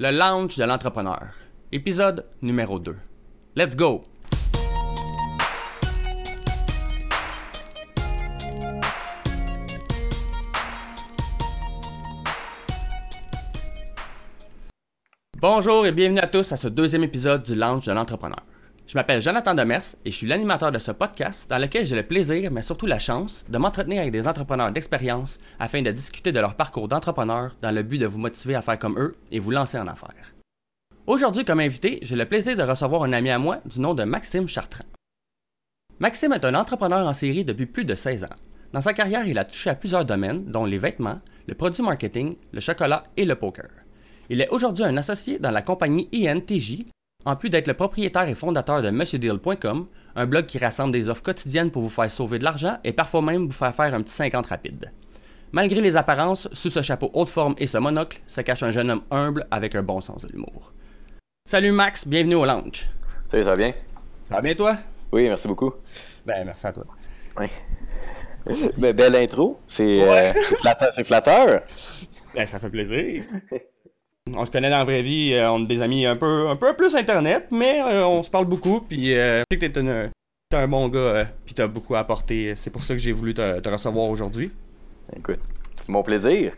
le launch de l'entrepreneur, épisode numéro 2. Let's go! Bonjour et bienvenue à tous à ce deuxième épisode du launch de l'entrepreneur. Je m'appelle Jonathan Demers et je suis l'animateur de ce podcast dans lequel j'ai le plaisir, mais surtout la chance, de m'entretenir avec des entrepreneurs d'expérience afin de discuter de leur parcours d'entrepreneur dans le but de vous motiver à faire comme eux et vous lancer en affaires. Aujourd'hui, comme invité, j'ai le plaisir de recevoir un ami à moi du nom de Maxime Chartrand. Maxime est un entrepreneur en série depuis plus de 16 ans. Dans sa carrière, il a touché à plusieurs domaines, dont les vêtements, le produit marketing, le chocolat et le poker. Il est aujourd'hui un associé dans la compagnie INTJ, en plus d'être le propriétaire et fondateur de MonsieurDeal.com, un blog qui rassemble des offres quotidiennes pour vous faire sauver de l'argent et parfois même vous faire faire un petit 50 rapide. Malgré les apparences, sous ce chapeau haute forme et ce monocle, se cache un jeune homme humble avec un bon sens de l'humour. Salut Max, bienvenue au lounge. Salut, ça va bien? Ça va bien toi? Oui, merci beaucoup. Ben merci à toi. Oui. Ben, belle intro. C'est Ouais. euh, c'est flatteur. Ben ça fait plaisir. On se connaît dans la vraie vie, euh, on est des amis un peu, un peu plus internet, mais euh, on se parle beaucoup, puis euh, je sais que t'es t'es un bon gars, puis t'as beaucoup à apporter. C'est pour ça que j'ai voulu te, te recevoir aujourd'hui. Écoute, c'est mon plaisir.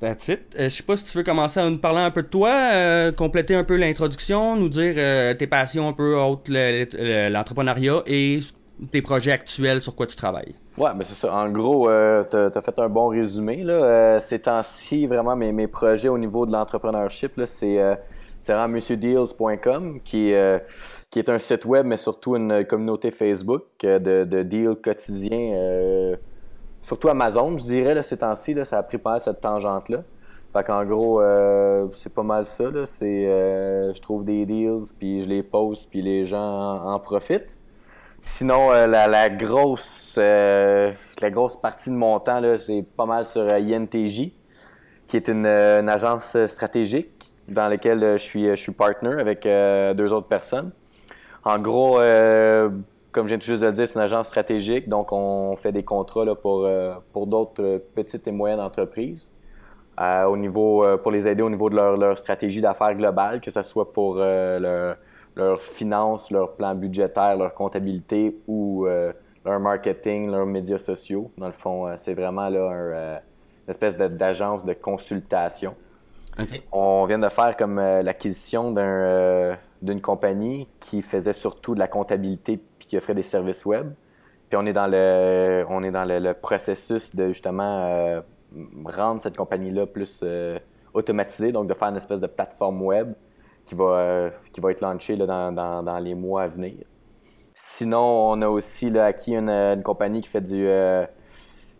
That's it. Je sais pas si tu veux commencer à nous parler un peu de toi, compléter un peu l'introduction, nous dire tes passions un peu autres, le- le- l'entrepreneuriat et tes projets actuels sur quoi tu travailles. Ouais, ben c'est ça. En gros, euh, t'as as fait un bon résumé. Là. Euh, ces temps-ci, vraiment, mes, mes projets au niveau de l'entrepreneurship, c'est euh, vraiment monsieurdeals.com, qui, euh, qui est un site web, mais surtout une communauté Facebook euh, de, de deals quotidiens. euh, surtout Amazon, je dirais, là, ces temps-ci, ça a pris pas cette tangente-là. Fait qu'en gros, c'est pas mal ça. Là. Je trouve des deals, puis je les poste, puis les gens en, en profitent. Sinon, euh, la, grosse euh, la grosse partie de mon temps, c'est pas mal sur euh, INTJ, qui est une, agence stratégique dans laquelle je suis, je suis partner avec deux autres personnes. En gros, comme je viens juste de le dire, c'est une agence stratégique, donc on fait des contrats là, pour, pour d'autres petites et moyennes entreprises. au niveau, pour les aider au niveau de leur, leur stratégie d'affaires globale, que ce soit pour euh, leurs finances, leur plan budgétaire, leur comptabilité ou euh, leur marketing, leurs médias sociaux. Dans le fond, euh, c'est vraiment là, un, euh, une espèce d'agence de consultation. On vient de faire comme l'acquisition d'un, d'une compagnie qui faisait surtout de la comptabilité puis qui offrait des services web. Puis on est dans le, on est dans le, le processus de justement rendre cette compagnie-là plus automatisée, donc de faire une espèce de plateforme web qui va, euh, qui va être launchée là, dans, dans- les mois à venir. Sinon, on a aussi acquis une, une compagnie qui fait du euh,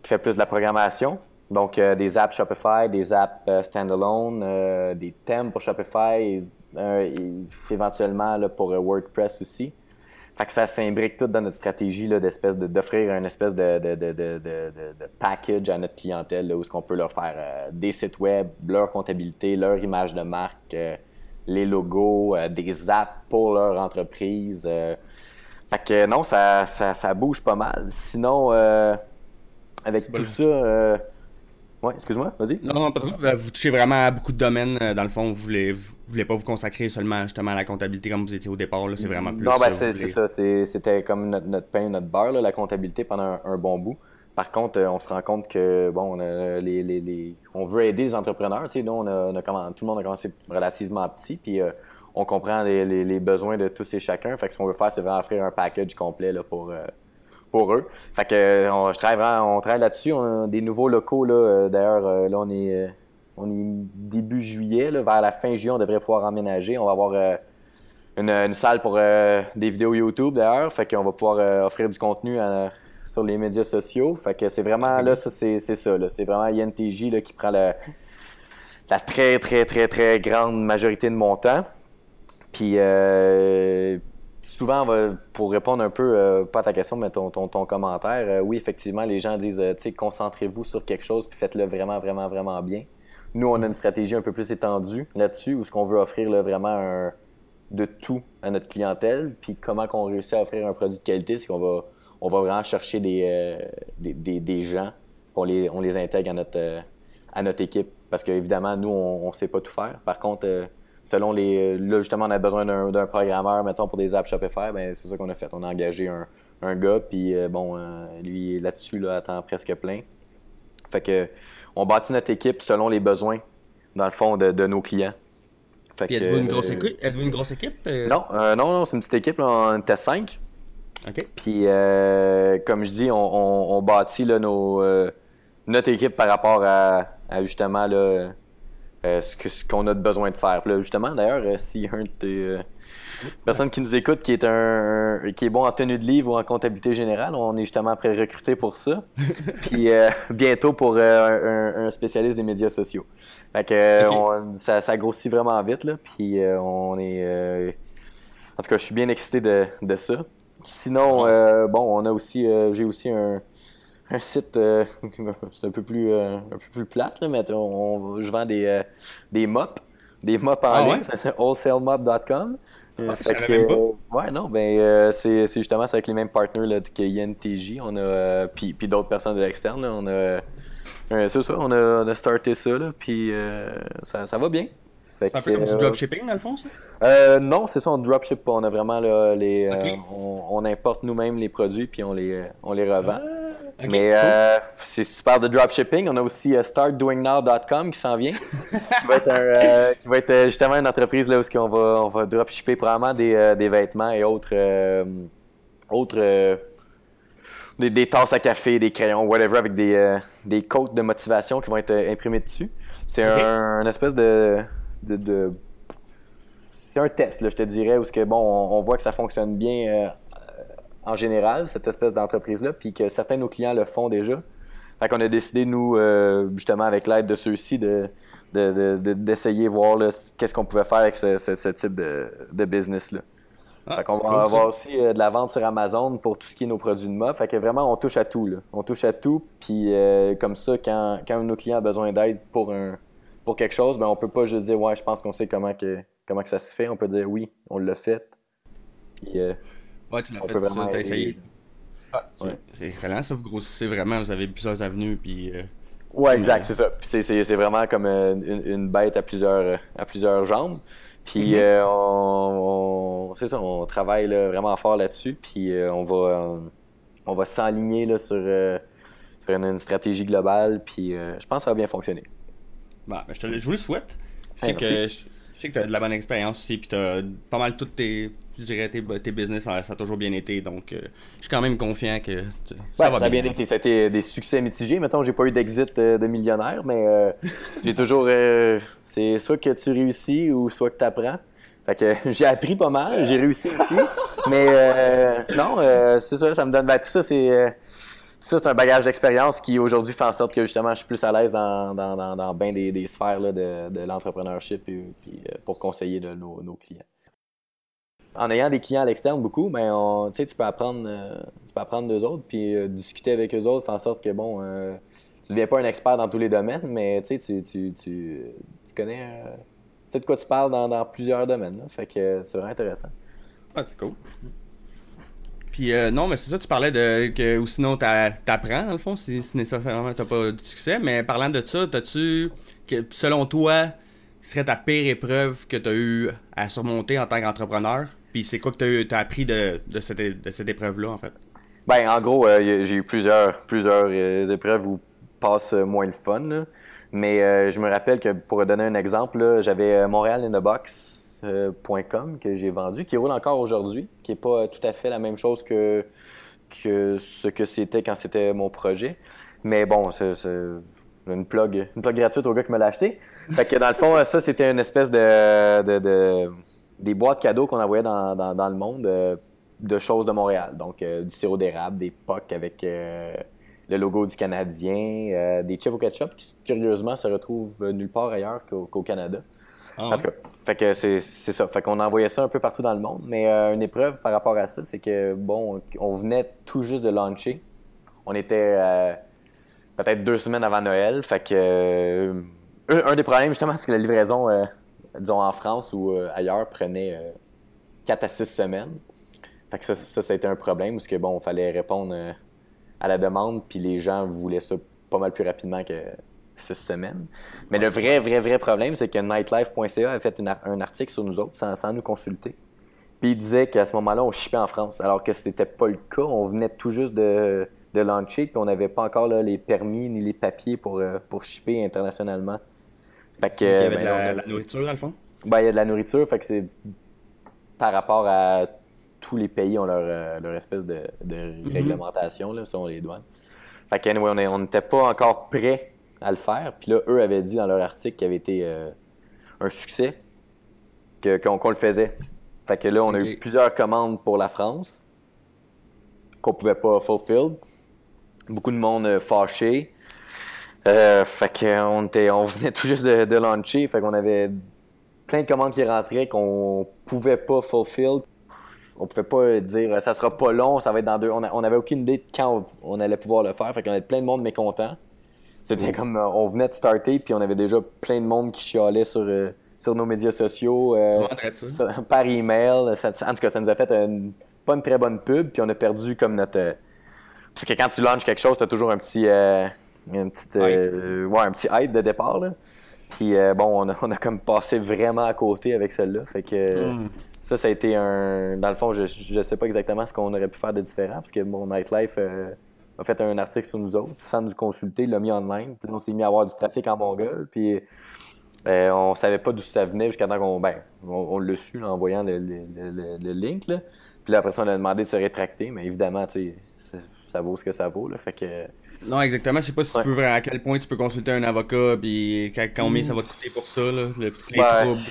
qui fait plus de la programmation. Donc, euh, des apps Shopify, des apps euh, standalone, euh, des thèmes pour Shopify et, euh, éventuellement pour euh, WordPress aussi. Fait que ça s'imbrique tout dans notre stratégie d'espèce de- d'offrir un espèce de, de, de, de, package à notre clientèle là, où est-ce qu'on peut leur faire euh, des sites web, leur comptabilité, leur image de marque, euh, les logos, euh, des apps pour leur entreprise. euh. Fait que non, ça, ça, ça bouge pas mal. Sinon, euh, avec tout ça... euh, Ouais, excuse-moi, vas-y. Non, non, pas trop. Vous touchez vraiment à beaucoup de domaines. Dans le fond, vous voulez, vous voulez pas vous consacrer seulement justement à la comptabilité comme vous étiez au départ. là, C'est vraiment plus. Non, ben c'est voulez- ça. c'est- C'était comme notre, notre pain, notre beurre, là, la comptabilité pendant un, un bon bout. Par contre, euh, on se rend compte que bon, on, a les, les, les- on veut aider les entrepreneurs. Tu sais, nous, on a, tout le monde a commencé relativement petit, puis euh, on comprend les, les- besoins de tous et chacun. Fait que ce qu'on veut faire, c'est vraiment offrir un package complet là, pour, euh, pour eux. Fait que on, je travaille vraiment- on travaille là-dessus. On a des nouveaux locaux là. D'ailleurs, là, on est, on est début juillet. Vers la fin juillet, on devrait pouvoir emménager. On va avoir une, une salle pour des vidéos YouTube d'ailleurs. Fait qu'on va pouvoir offrir du contenu à- sur les médias sociaux. Fait que c'est vraiment là, ça c'est c'est ça. là. C'est vraiment INTJ là, qui prend la très très très très grande majorité de mon temps. Puis euh, souvent, pour répondre un peu, euh, pas à ta question, mais ton, ton, ton commentaire, euh, oui, effectivement, les gens disent, tu sais, concentrez-vous sur quelque chose, puis faites-le vraiment, vraiment, vraiment bien. Nous, on a une stratégie un peu plus étendue là-dessus, où ce qu'on veut offrir là, vraiment un- de tout à notre clientèle, puis comment qu'on réussit à offrir un produit de qualité, c'est qu'on va, on va vraiment chercher des, euh, des, des, des gens, qu'on les, on les intègre à notre, euh, à notre équipe parce qu'évidemment, nous, on ne sait pas tout faire. Par contre, selon les. Là, justement, on a besoin d'un programmeur, mettons, pour des apps Shopify, ben, c'est ça qu'on a fait. On a engagé un, un gars, puis bon, lui, là-dessus, là, attend presque plein. Fait que, on bâtit notre équipe selon les besoins, dans le fond, de, nos clients. Puis êtes-vous une grosse équipe? Êtes-vous une grosse équipe? Non, non, non, c'est une petite équipe, on était cinq. Puis, euh, comme je dis, on, bâtit là, nos, euh, notre équipe par rapport à, justement là, euh, ce qu'on a besoin de faire. Justement, d'ailleurs, a un de personne qui nous écoute qui est un, qui est bon en tenue de livre ou en comptabilité générale, on est justement prêt recruter pour ça. Puis bientôt pour un, spécialiste des médias sociaux. Fait que ça, ça, grossit vraiment vite là. Puis on est en tout cas, je suis bien excité de, de ça. Sinon, euh, bon, on a aussi, euh, j'ai aussi un, un site, euh, c'est un peu plus, un peu plus plate, là, mais on, je vends des, des mops, des mops en ah, ligne, ouais? wholesalemop.com. Ah, ouais, non, ben c'est justement avec les mêmes partenaires là, que INTJ. On a puis, puis d'autres personnes de l'externe. On a c'est ça, on a, on a starté ça là, puis ça, ça va bien. C'est un peu comme du dropshipping, dans le fond, ça? Euh, non, c'est ça, on dropship pas. On a vraiment là, les. Euh, on, importe nous-mêmes les produits puis on les, on les revend. Ah, Mais euh, c'est super de dropshipping. On a aussi startdoingnow.com qui s'en vient. qui, va être qui va être justement une entreprise là, où on va, on va dropshipper probablement des, des vêtements et autres. autres des, des, tasses à café, des crayons, whatever, avec des, des codes de motivation qui vont être imprimés dessus. C'est un, espèce de, de, c'est un test, là, je te dirais, où que, bon, on, voit que ça fonctionne bien euh, en général, cette espèce d'entreprise-là, puis que certains de nos clients le font déjà. Fait qu'on a décidé, nous, euh, justement, avec l'aide de ceux-ci, de, d'essayer de, voir qu'est-ce qu'on pouvait faire avec ce, type de, business-là. Ah, fait qu'on va avoir aussi euh, de la vente sur Amazon pour tout ce qui est nos produits de mode. Fait que vraiment, on touche à tout. Là. On touche à tout. Puis comme ça, quand, quand nos clients ont besoin d'aide pour un, pour quelque chose, ben, on peut pas juste dire ouais, je pense qu'on sait comment que, comment que ça se fait. On peut dire oui, on l'a fait. Puis, euh, ouais, tu l'as fait, tu as essayé. Ah, C'est excellent, ça, vous grossissez vraiment, vous avez plusieurs avenues. Puis, euh, ouais, exact, c'est ça. C'est vraiment comme euh, une, bête à plusieurs, à plusieurs jambes. Puis mm-hmm. on, c'est ça, on travaille vraiment fort là-dessus. Puis on va, on va s'aligner sur, sur une, une, stratégie globale. Puis je pense que ça va bien fonctionner. Bah, ben, je, te, je vous le souhaite. Je sais, que, je, sais que tu as de la bonne expérience aussi, puis tu as pas mal toutes tes, je dirais, tes, tes business, ça, a toujours bien été. Donc, euh, je suis quand même confiant que ça, va ça a bien été. Ça a été des succès mitigés. Mettons, j'ai pas eu d'exit euh, de millionnaire, mais euh, j'ai toujours. c'est soit que tu réussis ou soit que tu apprends. Fait que j'ai appris pas mal, j'ai réussi aussi. mais non, c'est ça, ça me donne. Ben, tout ça, c'est ça, c'est un bagage d'expérience qui aujourd'hui fait en sorte que justement je suis plus à l'aise dans, dans, dans, bien des, sphères de, de l'entrepreneurship et, puis, euh, pour conseiller nos, clients. En ayant des clients à l'externe beaucoup, ben tu peux apprendre euh, tu peux apprendre d'eux autres puis euh, discuter avec eux autres, faire en sorte que bon tu ne deviens pas un expert dans tous les domaines, mais tu, tu, tu, tu connais tu de quoi tu parles dans, plusieurs domaines. Fait que c'est vraiment intéressant. Ah, c'est cool. Puis euh, non, mais c'est ça, tu parlais de que ou sinon t'apprends, dans le fond, si, nécessairement t'as pas de succès. Mais parlant de ça, t'as-tu, selon toi, serait ta pire épreuve que tu as eu à surmonter en tant qu'entrepreneur? Puis c'est quoi que tu as, appris de, cette, épreuve-là, en fait? Ben, en gros, euh, j'ai eu plusieurs, euh, épreuves où passe moins le fun. Mais je me rappelle que pour donner un exemple, j'avais Montréal in the Box euh, que j'ai vendu, qui roule encore aujourd'hui, qui n'est pas tout à fait la même chose que, que ce que c'était quand c'était mon projet. Mais bon, c'est une plug, une plug gratuite au gars qui me l'a acheté. Fait que dans le fond, ça, c'était une espèce de, de, des boîtes cadeaux qu'on envoyait dans, dans, le monde euh, de choses de Montréal. Donc, euh, du sirop d'érable, des POC avec le logo du Canadien, des chips au ketchup qui, curieusement, se retrouvent nulle part ailleurs qu'au Canada. Ah en tout cas, fait que c'est, ça. Fait qu'on envoyait ça un peu partout dans le monde. Mais euh, une épreuve par rapport à ça, c'est que, bon, on venait tout juste de lancer. On était euh, peut-être deux semaines avant Noël. Fait que, euh, un, des problèmes, justement, c'est que la livraison, disons en France ou ailleurs, prenait quatre à six semaines. Fait que ça, ça, ça a été un problème parce que, bon, il fallait répondre à la demande, puis les gens voulaient ça pas mal plus rapidement que, six semaines. Mais le vrai, vrai, vrai problème, c'est que nightlife.ca a fait un article sur nous autres sans, nous consulter. Puis il disait qu'à ce moment-là, on shippait en France, alors que c'était pas le cas. On venait tout juste de, de lancer, puis on n'avait pas encore les permis ni les papiers pour, euh, pour shipper internationalement. Fait que, il y avait de ben, la, nourriture, dans le fond? Ben, il y a de la nourriture, fait que c'est par rapport à tous les pays ont leur, euh, leur espèce de, de mhm. réglementation, là, selon les douanes. Fait que, on n'était pas encore prêt à le faire. Puis là, eux avaient dit dans leur article qu'il avait été euh, un succès, qu'on le faisait. Fait que là, on a eu plusieurs commandes pour la France qu'on pouvait pas fulfill. Beaucoup de monde euh, fâché. Euh, fait qu'on était, on venait tout juste de, de launcher. Fait qu'on avait plein de commandes qui rentraient qu'on pouvait pas fulfill. On pouvait pas dire ça sera pas long, ça va être dans deux. On, avait aucune idée de quand on, allait pouvoir le faire. Fait qu'on avait plein de monde mécontent. C'était comme euh, on venait de starter puis on avait déjà plein de monde qui chialait sur, euh, sur nos médias sociaux, euh, par email. en tout cas, ça nous a fait pas une très bonne pub puis on a perdu comme notre. parce que quand tu lances quelque chose, t'as toujours un petit, un petit, ouais, un petit hype de départ là. Puis bon, on a, on a, comme passé vraiment à côté avec celle-là. Fait que hmm. ça, ça a été un. Dans le fond, je, je sais pas exactement ce qu'on aurait pu faire de différent parce que mon Nightlife a fait un article sur nous autres, sans nous consulter, l'a mis en ligne. Puis on s'est mis à avoir du trafic en Mongol. Puis euh, on savait pas d'où ça venait jusqu'à temps qu'on. Ben, on, l'a su en voyant le, link. Là. Puis là, après ça, on a demandé de se rétracter. Mais évidemment, tu sais, ça vaut ce que ça vaut. Là. Fait que. Non, exactement. Je sais pas si tu peux, à quel point tu peux consulter un avocat, puis combien ça va te coûter pour ça, là, les troubles.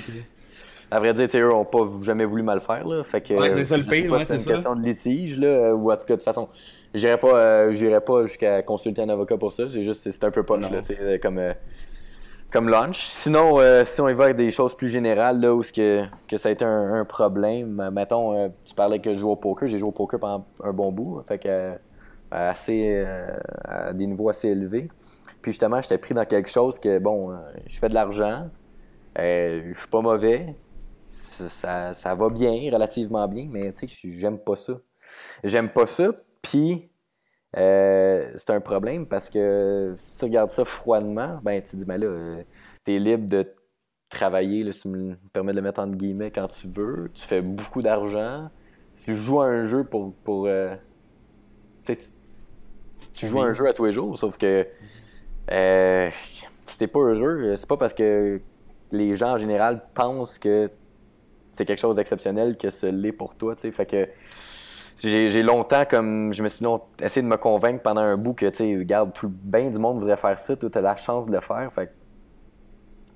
À vrai dire, eux n'ont pas jamais voulu mal faire. Là. Fait que, ouais, c'est ça le pire. c'est une question de litige, là, ou en tout cas, de toute façon, j'irai pas, euh, pas jusqu'à consulter un avocat pour ça. C'est juste, c'est un peu poche, là, comme, euh, comme lunch. Sinon, euh, si on y va avec des choses plus générales, là, où que, que ça a été un, problème, mettons, tu parlais que je joue au poker. J'ai joué au poker pendant un bon bout. Fait que, assez, à des niveaux assez élevés. Puis justement, j'étais pris dans quelque chose que, bon, je fais de l'argent, je suis pas mauvais, ça, va bien, relativement bien, mais tu sais, j'aime pas ça. J'aime pas ça, puis euh, c'est un problème parce que si tu regardes ça froidement, ben tu te dis, ben là, euh, t'es libre de travailler, là, si tu me permets de le mettre entre guillemets quand tu veux, tu fais beaucoup d'argent, tu joues à un jeu pour. pour euh, tu, joues à un jeu à tous les jours, sauf que si t'es pas heureux, c'est pas parce que les gens en général pensent que c'est quelque chose d'exceptionnel que ce l'est pour toi, tu. Fait que j'ai longtemps comme je me suis essayé de me convaincre pendant un bout que tu regarde tout bien du monde voudrait faire ça, tu as la chance de le faire, fait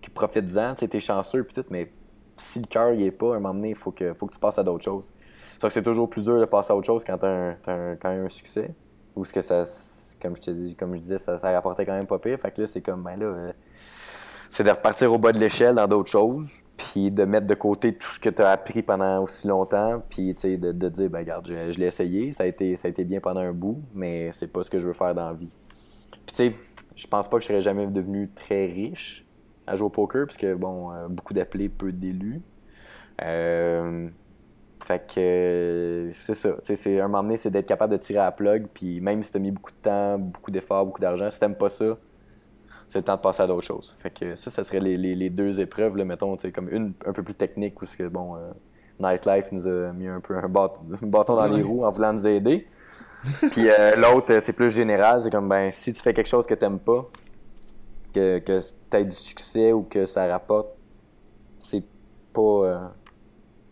que profite-en, tu es chanceux puis tout, mais si le cœur y est pas, à un moment donné, faut que faut que tu passes à d'autres choses. que c'est toujours plus dur de passer à autre chose quand tu as, quand un succès ou ce que ça comme je te dis comme je disais ça, ça rapportait quand même pas pire, fait que là c'est comme ben là euh, c'est de repartir au bas de l'échelle dans d'autres choses, puis de mettre de côté tout ce que tu as appris pendant aussi longtemps, puis de, de dire, ben regarde, je, l'ai essayé, ça a, été, ça a été bien pendant un bout, mais c'est pas ce que je veux faire dans la vie. Puis tu sais, je pense pas que je serais jamais devenu très riche à jouer au poker, puisque bon, euh, beaucoup d'appelés, peu d'élus. Euh, fait que c'est ça. C'est, un moment donné, c'est d'être capable de tirer à la plug, puis même si tu as mis beaucoup de temps, beaucoup d'efforts, beaucoup d'argent, si t'aimes pas ça, c'est le temps de passer à d'autres choses. Fait que ça, ça serait les, deux épreuves, là, mettons, comme une un peu plus technique, où ce que, bon, euh, Nightlife nous a mis un peu un bâton, dans les roues en voulant nous aider. Puis euh, l'autre, euh, c'est plus général, c'est comme, ben, si tu fais quelque chose que t'aimes pas, que, que tu du succès ou que ça rapporte, c'est pas...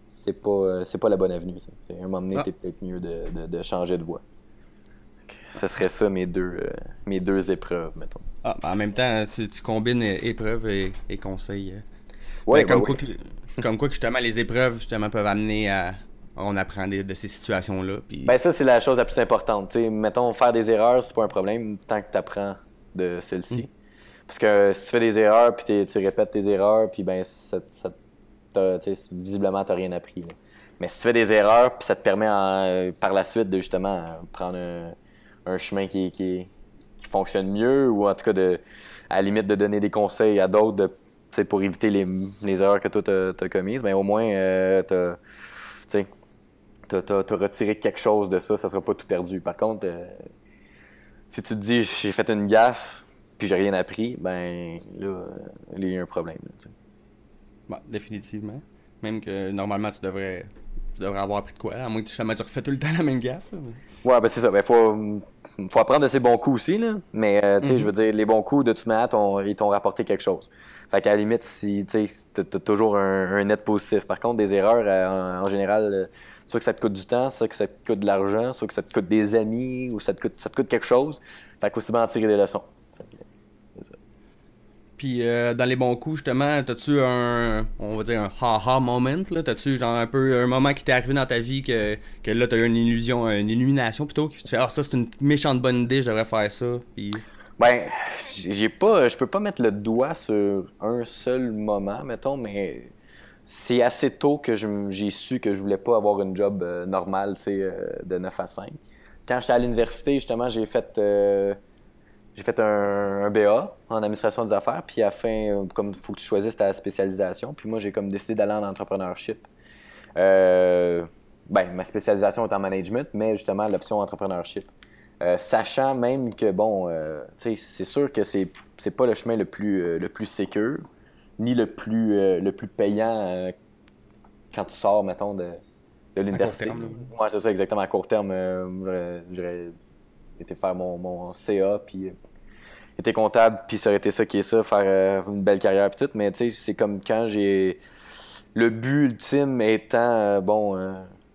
c'est pas, pas la bonne avenue. À un moment donné, ah. peut-être mieux de, de changer de voie ce serait ça mes deux, euh, mes deux épreuves, mettons. Ah, en même temps, tu, combines épreuves et, conseils. Euh. Ouais, comme, quoi Que, comme quoi justement les épreuves justement peuvent amener à on apprend de, ces situations-là. Puis... Ben ça, c'est la chose la plus importante. T'sais, mettons, faire des erreurs, c'est pas un problème tant que tu apprends de celles-ci. Mm. Parce que si tu fais des erreurs, puis tu répètes tes erreurs, puis ben ça, ça visiblement, tu rien appris. Mais si tu fais des erreurs, puis ça te permet euh, par la suite de justement prendre un, un chemin qui, qui, fonctionne mieux ou en tout cas de, à la limite de donner des conseils à d'autres pour éviter les, erreurs que toi tu as, commises, mais ben, au moins euh, tu as, retiré quelque chose de ça, ça sera pas tout perdu. Par contre, euh, si tu te dis j'ai fait une gaffe, puis j'ai rien appris, ben là, il y a un problème. Bon, définitivement. Même que normalement, tu devrais, tu devrais avoir appris de quoi, à moins que tu, jamais tu refais tout le temps la même gaffe. Ouais, ben c'est ça. Ben, faut, faut apprendre de ses bons coups aussi, là. Mais, euh, tu sais, je veux dire, les bons coups, de toute manière, ils t'ont rapporté quelque chose. Fait qu'à la limite, si, tu sais, t'as toujours un, net positif. Par contre, des erreurs, euh, en, général, euh, soit que ça te coûte du temps, soit que ça te coûte de l'argent, soit que ça te coûte des amis, ou ça te coûte, ça te coûte quelque chose. Fait qu'aussi bien en tirer des leçons. Puis euh, dans les bons coups, justement, t'as-tu un, on va dire un ha-ha moment, là? T'as-tu genre un peu un moment qui t'est arrivé dans ta vie que, là t'as eu une illusion, une illumination plutôt, que tu fais, ah ça c'est une méchante bonne idée, je devrais faire ça. Ben, j'ai pas, je peux pas mettre le doigt sur un seul moment, mettons, mais c'est assez tôt que j'ai su que je voulais pas avoir une job euh, normale, tu sais, euh, de 9 à 5. Quand j'étais à l'université, justement, j'ai fait j'ai fait un, BA en administration des affaires, puis à la fin, euh, comme il faut que tu choisisses ta spécialisation, puis moi, j'ai comme décidé d'aller en entrepreneurship. Euh, ben, ma spécialisation est en management, mais justement, l'option entrepreneurship. Euh, sachant même que, bon, sais, c'est sûr que c'est, c'est pas le chemin le plus, le plus sécur, ni le plus, le plus payant quand tu sors, mettons, de, de l'université. Ouais, c'est ça, exactement. À court terme, été faire mon, mon CA, puis était comptable, puis ça aurait été ça qui est ça, faire euh, une belle carrière, puis tout. Mais tu sais, c'est comme quand j'ai. Le but ultime étant, euh, bon, euh,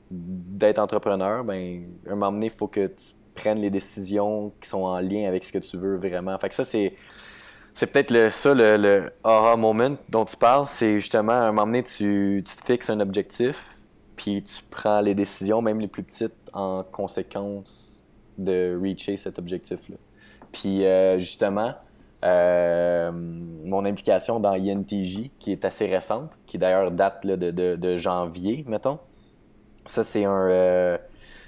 d'être entrepreneur, ben, un moment donné, il faut que tu prennes les décisions qui sont en lien avec ce que tu veux vraiment. Fait que ça, c'est. C'est peut-être le, ça le, le moment dont tu parles, c'est justement à un moment donné, tu, tu te fixes un objectif, puis tu prends les décisions, même les plus petites, en conséquence de reacher cet objectif-là. Puis euh, justement, euh, mon implication dans INTJ, qui est assez récente, qui d'ailleurs date de, janvier, mettons. Ça, c'est un. Euh,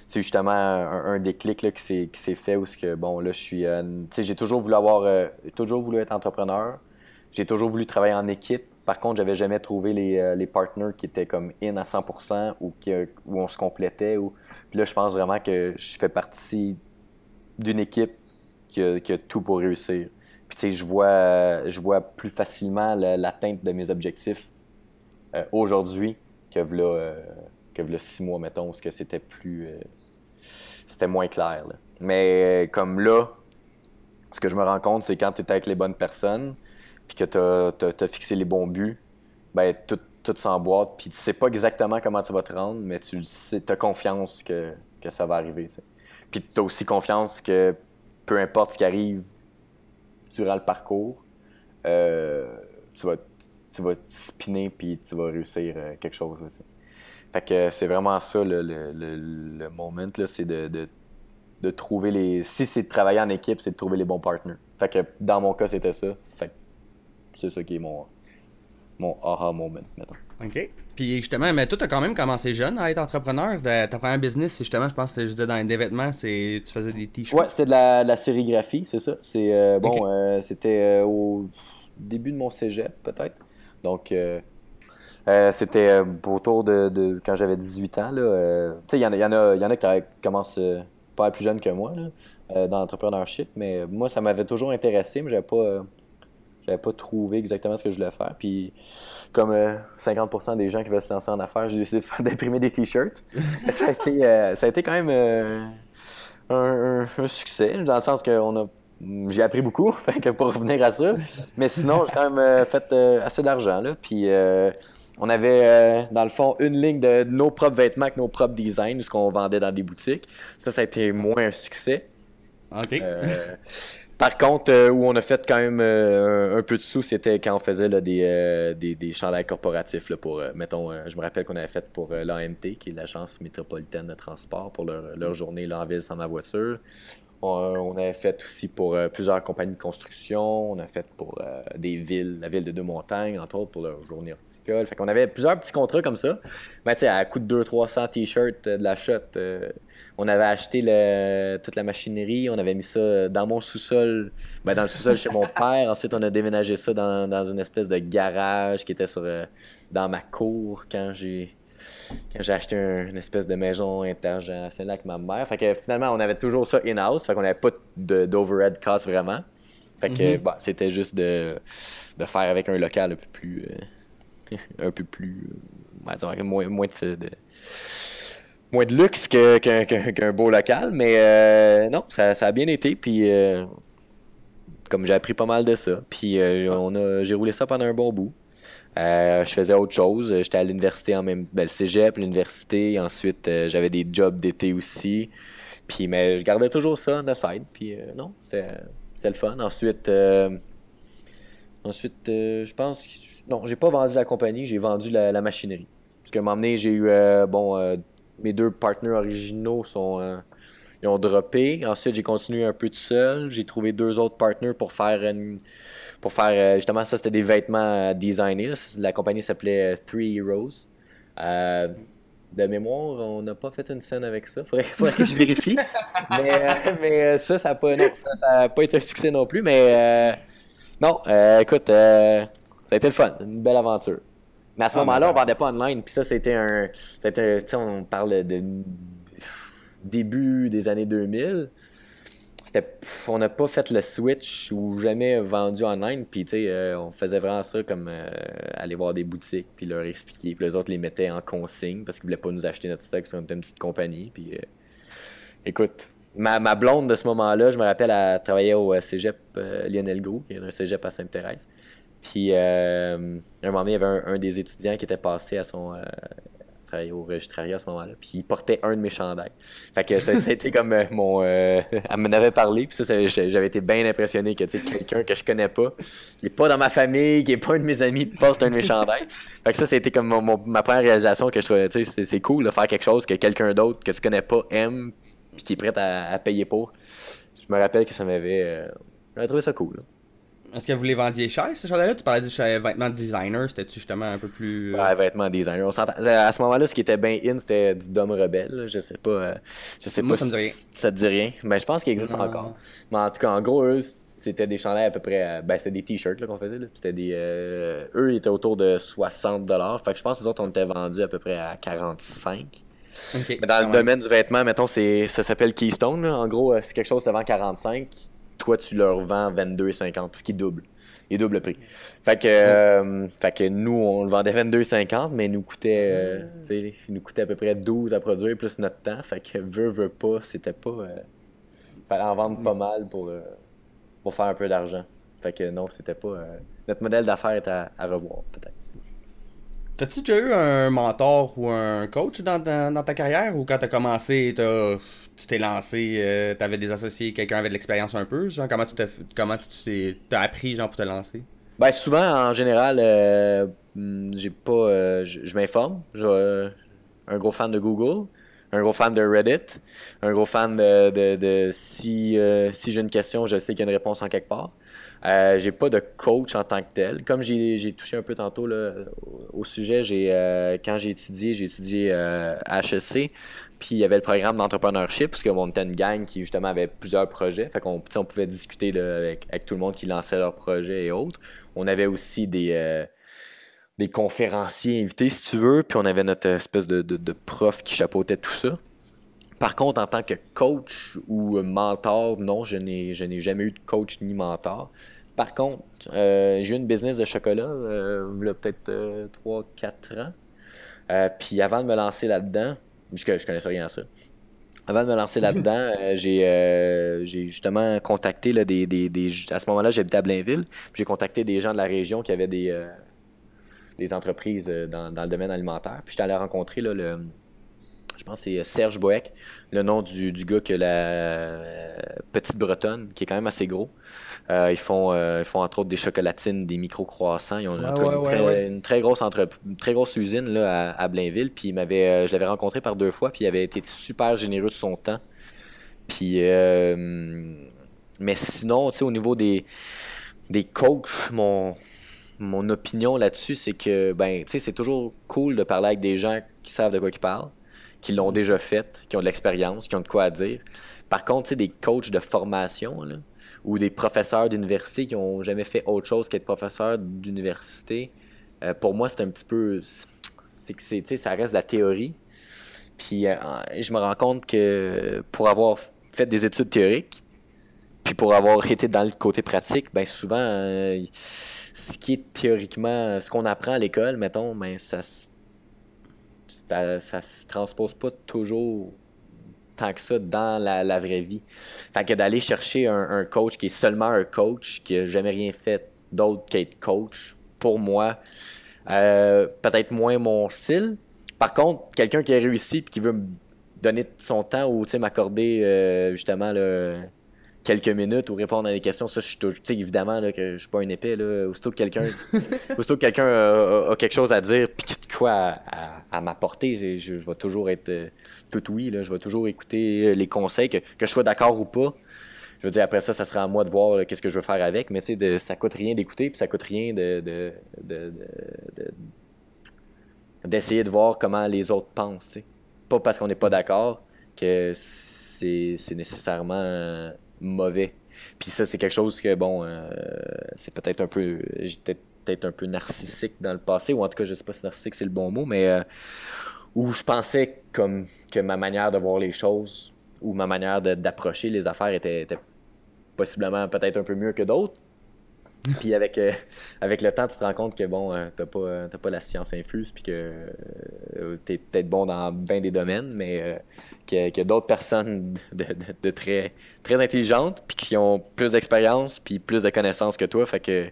c'est justement un, déclic qui s'est fait où que, bon, là, je suis. j'ai toujours voulu avoir. toujours voulu être entrepreneur. J'ai toujours voulu travailler en équipe. Par contre, j'avais jamais trouvé les, les partners qui étaient comme in à 100% ou où on se complétait. Ou... Puis là, je pense vraiment que je fais partie d'une équipe qui a, tout pour réussir. Puis tu sais, je vois, je vois plus facilement l'atteinte de mes objectifs euh, aujourd'hui que là, euh, que là six mois, mettons, où c'était plus. Euh, c'était moins clair. Mais comme là, ce que je me rends compte, c'est quand tu es avec les bonnes personnes, puis que tu as, fixé les bons buts, ben tout, tout s'emboîte, puis tu sais pas exactement comment tu vas te rendre, mais tu as confiance que, que ça va arriver. Puis tu as aussi confiance que peu importe ce qui arrive durant le parcours, euh, tu vas tu vas spinner puis tu vas réussir euh, quelque chose. Fait que c'est vraiment ça le, le, le, moment, c'est de, de, trouver les. Si c'est de travailler en équipe, c'est de trouver les bons partenaires. Fait que dans mon cas, c'était ça. Fait que c'est ça qui est mon, mon aha moment, mettons. OK. Puis justement, mais toi, tu as quand même commencé jeune à être entrepreneur. Ta première business, justement, je pense que c'était dans les vêtements, c'est tu faisais des t-shirts. Ouais, c'était de la, sérigraphie, c'est ça. C'est euh, bon, euh, c'était euh, au début de mon cégep, peut-être. Donc, c'était autour de, de, quand j'avais 18 ans. tu sais, il y, en a, y, en a, y en a qui commencent pas plus jeunes que moi là, dans l'entrepreneurship, mais moi, ça m'avait toujours intéressé, mais j'avais pas j'avais pas trouvé exactement ce que je voulais faire. Puis, comme 50% euh, des gens qui veulent se lancer en affaires, j'ai décidé d'imprimer des t-shirts. ça, a été, euh, ça a été quand même euh, un, succès, dans le sens que a, j'ai appris beaucoup, pour revenir à ça. Mais sinon, j'ai quand même fait assez d'argent. Puis, on avait, dans le fond, une ligne de nos propres vêtements avec nos propres designs, ce qu'on vendait dans des boutiques. Ça, ça a été moins un succès. OK. Par contre, euh, où on a fait quand même euh, un peu de sous, c'était quand on faisait des, euh, des, des, corporatifs pour, mettons, je me rappelle qu'on avait fait pour l'AMT, qui est l'Agence métropolitaine de transport, pour leur, leur journée là, en ville sans ma voiture. On, avait fait aussi pour plusieurs compagnies de construction. On a fait pour des villes, la ville de Deux-Montagnes, entre autres, pour leur journée horticole. Fait qu'on avait plusieurs petits contrats comme ça. Mais tu sais, à coût de 200-300 t-shirts de la shot, on avait acheté toute la machinerie, on avait mis ça dans mon sous-sol, ben dans le sous-sol chez mon père. Ensuite, on a déménagé ça dans, une espèce de garage qui était sur, euh, dans ma cour quand j'ai j'ai acheté une espèce de maison intergénérationnelle avec ma mère. Fait que finalement, on avait toujours ça in-house, fait qu'on n'avait pas d'overhead cost vraiment. Fait que, bah, c'était juste de, de faire avec un local un peu plus. un peu plus. moins, moins de, moins de luxe qu'un beau local, mais non, ça, ça, a bien été. Puis comme j'ai appris pas mal de ça. Puis euh, on a, j'ai roulé ça pendant un bon bout. Euh, je faisais autre chose. J'étais à l'université en même ben, le cégep, l'université. Ensuite, euh, j'avais des jobs d'été aussi. Puis, mais je gardais toujours ça on side. Puis, non, c'était, le fun. Ensuite, ensuite je pense que. Non, j'ai pas vendu la compagnie, j'ai vendu la, machinerie. Parce moment donné, j'ai eu. bon, mes deux partenaires originaux sont ils ont droppé. Ensuite, j'ai continué un peu tout seul. J'ai trouvé deux autres partners pour faire une, pour faire euh, justement ça, c'était des vêtements euh, designés. La compagnie s'appelait euh, Three Heroes. de mémoire, on n'a pas fait une scène avec ça. Faudrait, faudrait que je vérifie. mais, ça, ça n'a pas, pas été un succès non plus. Mais non, écoute, ça a été le fun. C'est une belle aventure. Mais à ce ah, moment-là, on vendait pas online. Puis ça, c'était un. C'était, on parle de début des années 2000, on n'a pas fait le switch ou jamais vendu online. Puis, tu sais, euh, on faisait vraiment ça comme euh, aller voir des boutiques, puis leur expliquer. Puis les autres les mettaient en consigne parce qu'ils voulaient pas nous acheter notre stock, parce qu'on était une petite compagnie. Puis, euh, écoute, ma, blonde de ce moment-là, je me rappelle, elle travaillait au cégep Lionel Gros, qui est un cégep à Sainte-Thérèse. Puis, un moment donné, il y avait un, des étudiants qui était passé à son, au registrariat à ce moment-là. Puis il portait un de mes chandails. Fait que ça, a été comme euh, mon. Euh, elle m'en avait parlé. Puis ça, j'avais été bien impressionné que quelqu'un que je connais pas, qui n'est pas dans ma famille, qui n'est pas un de mes amis, porte un de mes chandails. Fait que ça, c'était comme ma première réalisation que je trouvais, tu sais, c'est cool de faire quelque chose que quelqu'un d'autre que tu connais pas aime, puis qui est prêt à, payer pour. Je me rappelle que ça m'avait. Euh, j'avais trouvé ça cool. Est-ce que vous les vendiez cher, ce chandail-là? Tu parlais de vêtements designer, c'était-tu justement un peu plus. Euh, ouais, vêtements designer. On à ce moment-là, ce qui était bien in, c'était du Dom Rebelle. Je sais pas. Euh, je sais pas ça me dit rien. Ça te dit rien. Mais je pense qu'il existe encore. Mais en tout cas, en gros, eux, c'était des chandails à peu près. Euh, ben, c'était des t-shirts qu'on faisait. C'était des. eux, ils étaient autour de 60 Fait que je pense que les autres, on était vendus à peu près à 45 Mais dans le domaine du vêtement, mettons, ça s'appelle Keystone. En gros, c'est quelque chose avant 45 toi, tu leur vends 22,50 parce qu'ils doublent. Ils doublent le prix. Fait que, euh, fait que nous, on le vendait 22,50, mais il nous coûtait, euh, il nous coûtait à peu près 12 à produire plus notre temps. Fait que veut, veut pas, c'était pas. Euh, fallait en vendre pas mal pour, pour faire un peu d'argent. Fait que non, c'était pas. notre modèle d'affaires est à, revoir, peut-être. T'as-tu déjà eu un mentor ou un coach dans, ta carrière? Ou quand t'as commencé, tu t'es lancé, euh, t'avais des associés, quelqu'un avait de l'expérience un peu? Genre, comment tu t'es, comment tu t'es, appris genre, pour te lancer? Ben, souvent, en général, euh, hmm, j'ai pas. Euh, je m'informe. un gros fan de Google, un gros fan de Reddit, un gros fan de, de, de si, si j'ai une question, je sais qu'il y a une réponse en quelque part. Euh, j'ai pas de coach en tant que tel. Comme j'ai touché un peu tantôt là, au, sujet, j'ai euh, quand j'ai étudié, j'ai étudié euh, HEC, puis il y avait le programme d'entrepreneurship, parce était une gang qui justement avait plusieurs projets. Fait qu'on on pouvait discuter avec, tout le monde qui lançait leurs projets et autres. On avait aussi des euh, des conférenciers invités, si tu veux, puis on avait notre espèce de, de prof qui chapeautait tout ça. Par contre, en tant que coach ou mentor, non, je n'ai, je n'ai jamais eu de coach ni mentor. Par contre, euh, j'ai eu une business de chocolat, euh, il y a peut-être 3-4 euh, ans. Euh, puis avant de me lancer là-dedans, puisque je connaissais rien à ça, avant de me lancer là-dedans, j'ai, j'ai justement contacté là, des, des, des, À ce moment-là, j'habitais à Blainville. J'ai contacté des gens de la région qui avaient des, des entreprises dans, dans, le domaine alimentaire. Puis j'étais allé rencontrer là, le je pense que c'est euh, Serge Boeck, le nom du, du gars que la euh, Petite Bretonne, qui est quand même assez gros. Euh, ils, font, ils font entre autres des chocolatines, des micro-croissants. Ils ont une, très, grosse entre, très grosse usine là, à, Blainville. Puis je l'avais rencontré par deux fois, puis il avait été super généreux de son temps. Puis, mais sinon, au niveau des, des coachs, mon, mon opinion là-dessus, c'est que ben, c'est toujours cool de parler avec des gens qui savent de quoi ils parlent qui l'ont déjà fait, qui ont de l'expérience, qui ont de quoi à dire. Par contre, tu des coachs de formation ou des professeurs d'université qui n'ont jamais fait autre chose qu'être professeur d'université, euh, pour moi, c'est un petit peu. C'est que c'est, ça reste de la théorie. Puis euh, je me rends compte que pour avoir fait des études théoriques, puis pour avoir été dans le côté pratique, ben souvent, euh, ce qui est théoriquement, ce qu'on apprend à l'école, mettons, ben ça, ça, se transpose pas toujours tant que ça dans la, vraie vie. Fait que d'aller chercher un, coach qui est seulement un coach, qui a jamais rien fait d'autre qu'être coach, pour moi, euh, peut-être moins mon style. Par contre, quelqu'un qui a réussi et qui veut me donner son temps ou m'accorder euh, justement le quelques minutes ou répondre à des questions. Ça, je suis évidemment là, que je suis pas un épée. Là. Aussitôt que quelqu'un que quelqu'un a, quelque chose à dire puis de quoi à, m'apporter, je, vais toujours être euh, tout oui. Là. Je vais toujours écouter euh, les conseils, que, que je sois d'accord ou pas. Je veux dire, après ça, ça sera à moi de voir qu'est-ce que je veux faire avec. Mais tu sais, ça coûte rien d'écouter, puis ça coûte rien de, de, de, d'essayer de voir comment les autres pensent. sais Pas parce qu'on n'est pas d'accord que c'est, c'est nécessairement mauvais. Puis ça, c'est quelque chose que, bon, euh, c'est peut-être un peu. J'étais peut-être un peu narcissique dans le passé, ou en tout cas, je sais pas si narcissique c'est le bon mot, mais euh, où je pensais comme que ma manière de voir les choses ou ma manière d'approcher les affaires était possiblement peut-être un peu mieux que d'autres. Puis avec, euh, avec le temps, tu te rends compte que bon, euh, t'as pas, euh, pas la science infuse, puis que tu es peut-être bon dans bien des domaines, mais y a, d'autres personnes de, très, très intelligentes, puis qui ont plus d'expérience, puis plus de connaissances que toi. Fait que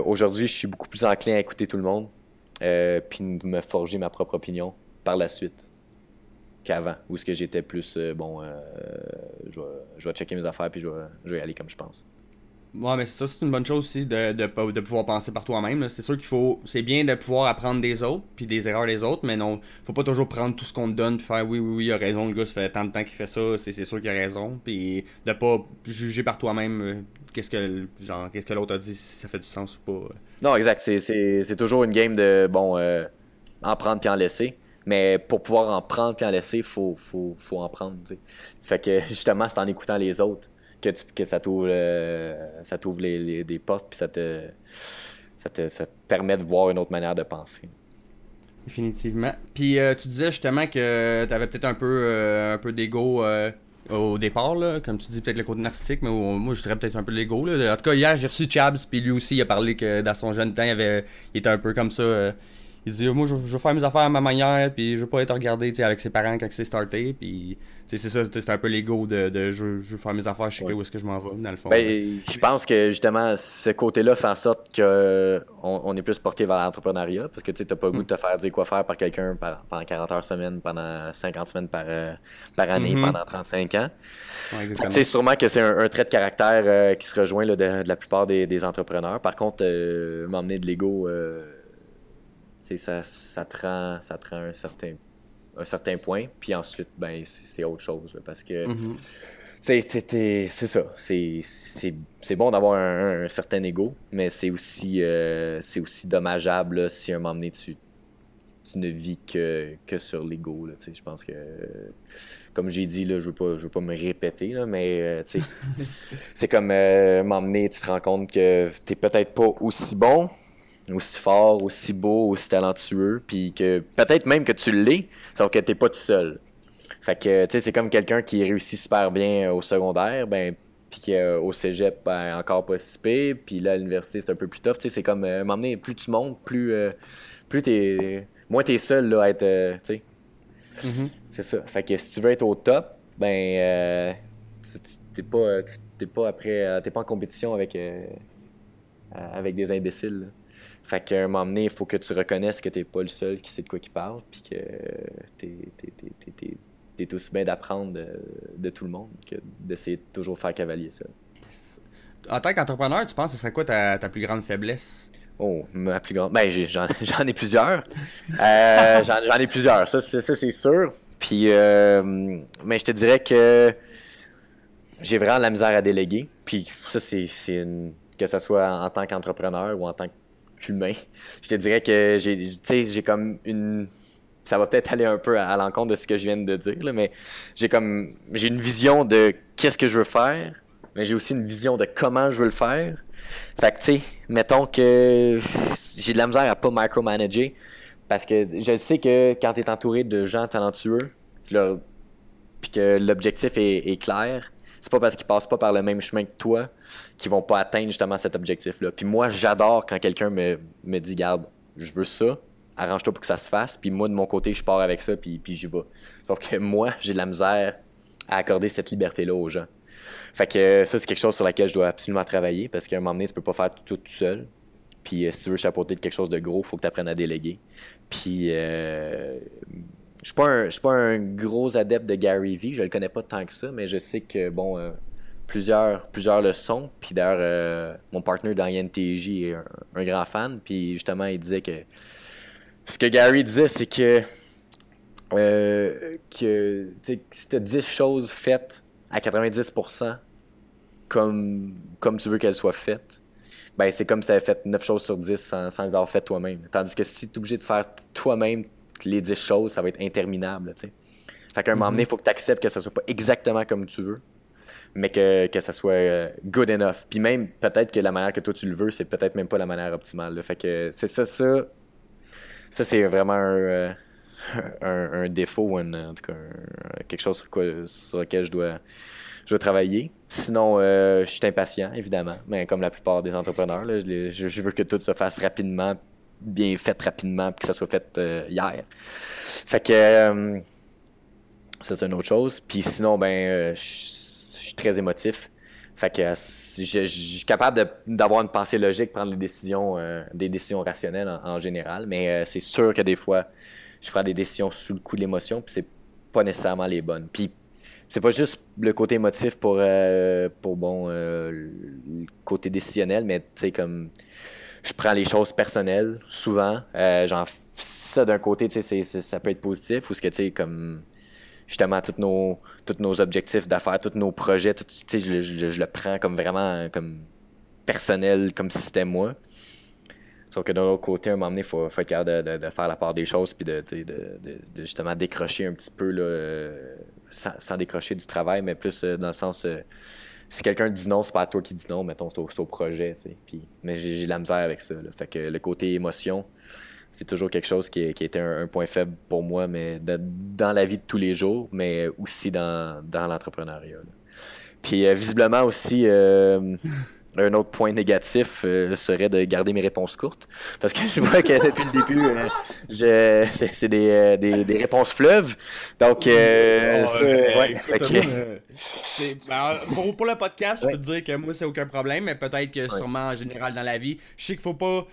aujourd'hui, je suis beaucoup plus enclin à écouter tout le monde, puis me forger ma propre opinion par la suite qu'avant, où ce que j'étais plus bon, je, vais, checker mes affaires, puis je vais y aller comme je pense. Ouais, mais ça, c'est une bonne chose aussi de, de, de pouvoir penser par toi-même. C'est sûr qu'il faut. C'est bien de pouvoir apprendre des autres, puis des erreurs des autres, mais non, faut pas toujours prendre tout ce qu'on te donne, puis faire oui, oui, oui, il a raison, le gars, ça fait tant de temps qu'il fait ça, c'est sûr qu'il a raison, puis de pas juger par toi-même euh, qu'est-ce que genre qu'est-ce que l'autre a dit, si ça fait du sens ou pas. Non, exact. C'est toujours une game de, bon, euh, en prendre puis en laisser. Mais pour pouvoir en prendre puis en laisser, faut, faut, faut en prendre. Fait que justement, c'est en écoutant les autres que, ça t'ouvre euh, ça les, des portes puis ça te, ça te, ça te permet de voir une autre manière de penser. Définitivement. Puis euh, tu disais justement que tu avais peut-être un peu, euh, un peu d'ego au départ, là, comme tu dis, peut-être le côté narcissique, mais moi je dirais peut-être un peu l'ego. En tout cas, hier j'ai reçu Chabs, puis lui aussi il a parlé que dans son jeune temps, il, avait, il était un peu comme ça. Il dit Moi je, je, veux faire mes affaires à ma manière, puis je veux pas être regardé avec ses parents quand c'est starté. Puis c'est ça, c'est un peu l'ego de, de je, veux faire mes affaires, je sais où est-ce que je m'en vais, dans le fond. Ben, je pense que justement, ce côté-là fait en sorte qu'on on est plus porté vers l'entrepreneuriat parce que tu n'as pas le goût de te faire dire quoi faire par quelqu'un pendant 40 heures semaine, pendant 50 semaines par, euh, par année, mm-hmm. pendant 35 ans. Sais, sûrement que c'est un, trait de caractère euh, qui se rejoint là, de, la plupart des, entrepreneurs. Par contre, euh, m'emmener de l'ego, ça, ça, te rend, ça te rend un certain un certain point, puis ensuite, ben, c'est autre chose. parce que, mhm. c'est ça. C'est bon d'avoir un, certain ego, mais c'est aussi, euh, c'est aussi dommageable si un moment donné, tu, tu ne vis que, que sur l'ego. Je pense que, comme j'ai dit, là, je ne veux, veux, pas me répéter, là, mais euh, c'est comme euh, un moment donné, tu te rends compte que tu n'es peut-être pas aussi bon, aussi fort, aussi beau, aussi talentueux, puis que peut-être même que tu l'es, sauf que t'es pas tout seul. Fait que, tu sais, c'est comme quelqu'un qui réussit super bien au secondaire, ben, puis qui au cégep, ben, encore pas si puis là, à l'université, c'est un peu plus tough. Tu sais, c'est comme, euh, à un moment donné, plus tu montes, plus, euh, plus t'es, moins t'es seul, là, à être, euh, tu sais. Mm-hmm. C'est ça. Fait que si tu veux être au top, ben, t'es pas, t'es pas après, t'es pas en compétition avec, avec des imbéciles, fait qu'à un moment donné, il faut que tu reconnaisses que tu n'es pas le seul qui sait de quoi il parle, puis que tu es, aussi bien d'apprendre de, tout le monde que d'essayer de toujours faire cavalier ça. En tant qu'entrepreneur, tu penses que ce serait quoi ta, plus grande faiblesse? Oh, ma plus grande. Ben, j'en ai plusieurs. Euh, j'en ai plusieurs, ça, c'est sûr. Puis, euh, mais je te dirais que j'ai vraiment la misère à déléguer. Puis, ça, c'est une. Que ce soit en tant qu'entrepreneur ou en tant que humain. Je te dirais que j'ai, j'ai comme une. Ça va peut-être aller un peu à, l'encontre de ce que je viens de dire, mais j'ai comme. J'ai une vision de qu'est-ce que je veux faire, mais j'ai aussi une vision de comment je veux le faire. Fait que, tu sais, mettons que j'ai de la misère à pas micromanager parce que je sais que quand tu es entouré de gens talentueux, puis que l'objectif est, clair, c'est pas parce qu'ils passent pas par le même chemin que toi qu'ils vont pas atteindre justement cet objectif-là. Puis moi, j'adore quand quelqu'un me, me dit, garde, je veux ça, arrange-toi pour que ça se fasse, puis moi, de mon côté, je pars avec ça, puis, puis j'y vais. Sauf que moi, j'ai de la misère à accorder cette liberté-là aux gens. Fait que ça, c'est quelque chose sur laquel je dois absolument travailler, parce qu'à un moment donné, tu peux pas faire tout, seul. Puis euh, si tu veux chapeauter de quelque chose de gros, faut que tu apprennes à déléguer. Puis euh, je ne suis pas un gros adepte de Gary Vee, je le connais pas tant que ça, mais je sais que bon euh, plusieurs plusieurs le sont. Puis d'ailleurs mon partenaire dans INTJ est un, grand fan. Puis justement il disait que ce que Gary disait c'est que que si tu as 10 choses faites à 90% comme comme tu veux qu'elles soient faites ben c'est comme si tu avais fait 9 choses sur 10 sans, sans les avoir fait toi-même. Tandis que si tu es obligé de faire toi-même les 10 choses, ça va être interminable. T'sais. Fait qu'à un moment donné, il faut que tu acceptes que ça soit pas exactement comme tu veux, mais que, que ça soit euh, good enough. Puis même, peut-être que la manière que toi tu le veux, c'est peut-être même pas la manière optimale. Fait que c'est ça, ça. Ça, c'est vraiment un, euh, un, défaut, en tout cas, quelque chose sur, quoi, sur lequel je dois je vais travailler. Sinon, euh, je suis impatient, évidemment, mais comme la plupart des entrepreneurs, je, veux que tout se fasse rapidement, bien fait rapidement, puis que ça soit fait euh, hier. Fait que euh, c'est une autre chose. Puis sinon, ben, je suis très émotif. Fait que je suis capable d'avoir une pensée logique, prendre des décisions, des décisions rationnelles en, général, mais c'est sûr que des fois, je prends des décisions sous le coup de l'émotion, puis c'est pas nécessairement les bonnes. Puis c'est pas juste le côté émotif pour, euh, pour bon, euh, le côté décisionnel, mais tu sais, comme je prends les choses personnelles souvent. Euh, genre, ça d'un côté, ça peut être positif ou ce que tu sais, comme justement, tous nos, nos objectifs d'affaires, tous nos projets, tu sais, je, je, le prends comme vraiment comme personnel, comme si c'était moi. Sauf que d'un autre côté, à un moment donné, il faut, faut, être capable de, faire la part des choses puis de, justement décrocher un petit peu là, euh, sans, décrocher du travail, mais plus euh, dans le sens si quelqu'un dit non, c'est pas à toi qui dis non, mettons, c'est au, projet. Puis, mais j'ai de la misère avec ça. Fait que le côté émotion, c'est toujours quelque chose qui, qui était un, point faible pour moi, mais dans la vie de tous les jours, mais aussi dans, dans l'entrepreneuriat. Puis visiblement aussi un autre point négatif euh, serait de garder mes réponses courtes. Parce que je vois que depuis le début, euh, c'est euh, des, des, réponses fleuves. Donc, oh, ouais, ben, pour, le podcast, je peux te dire que moi, c'est aucun problème, mais peut-être que sûrement en général dans la vie, je sais qu'il faut pas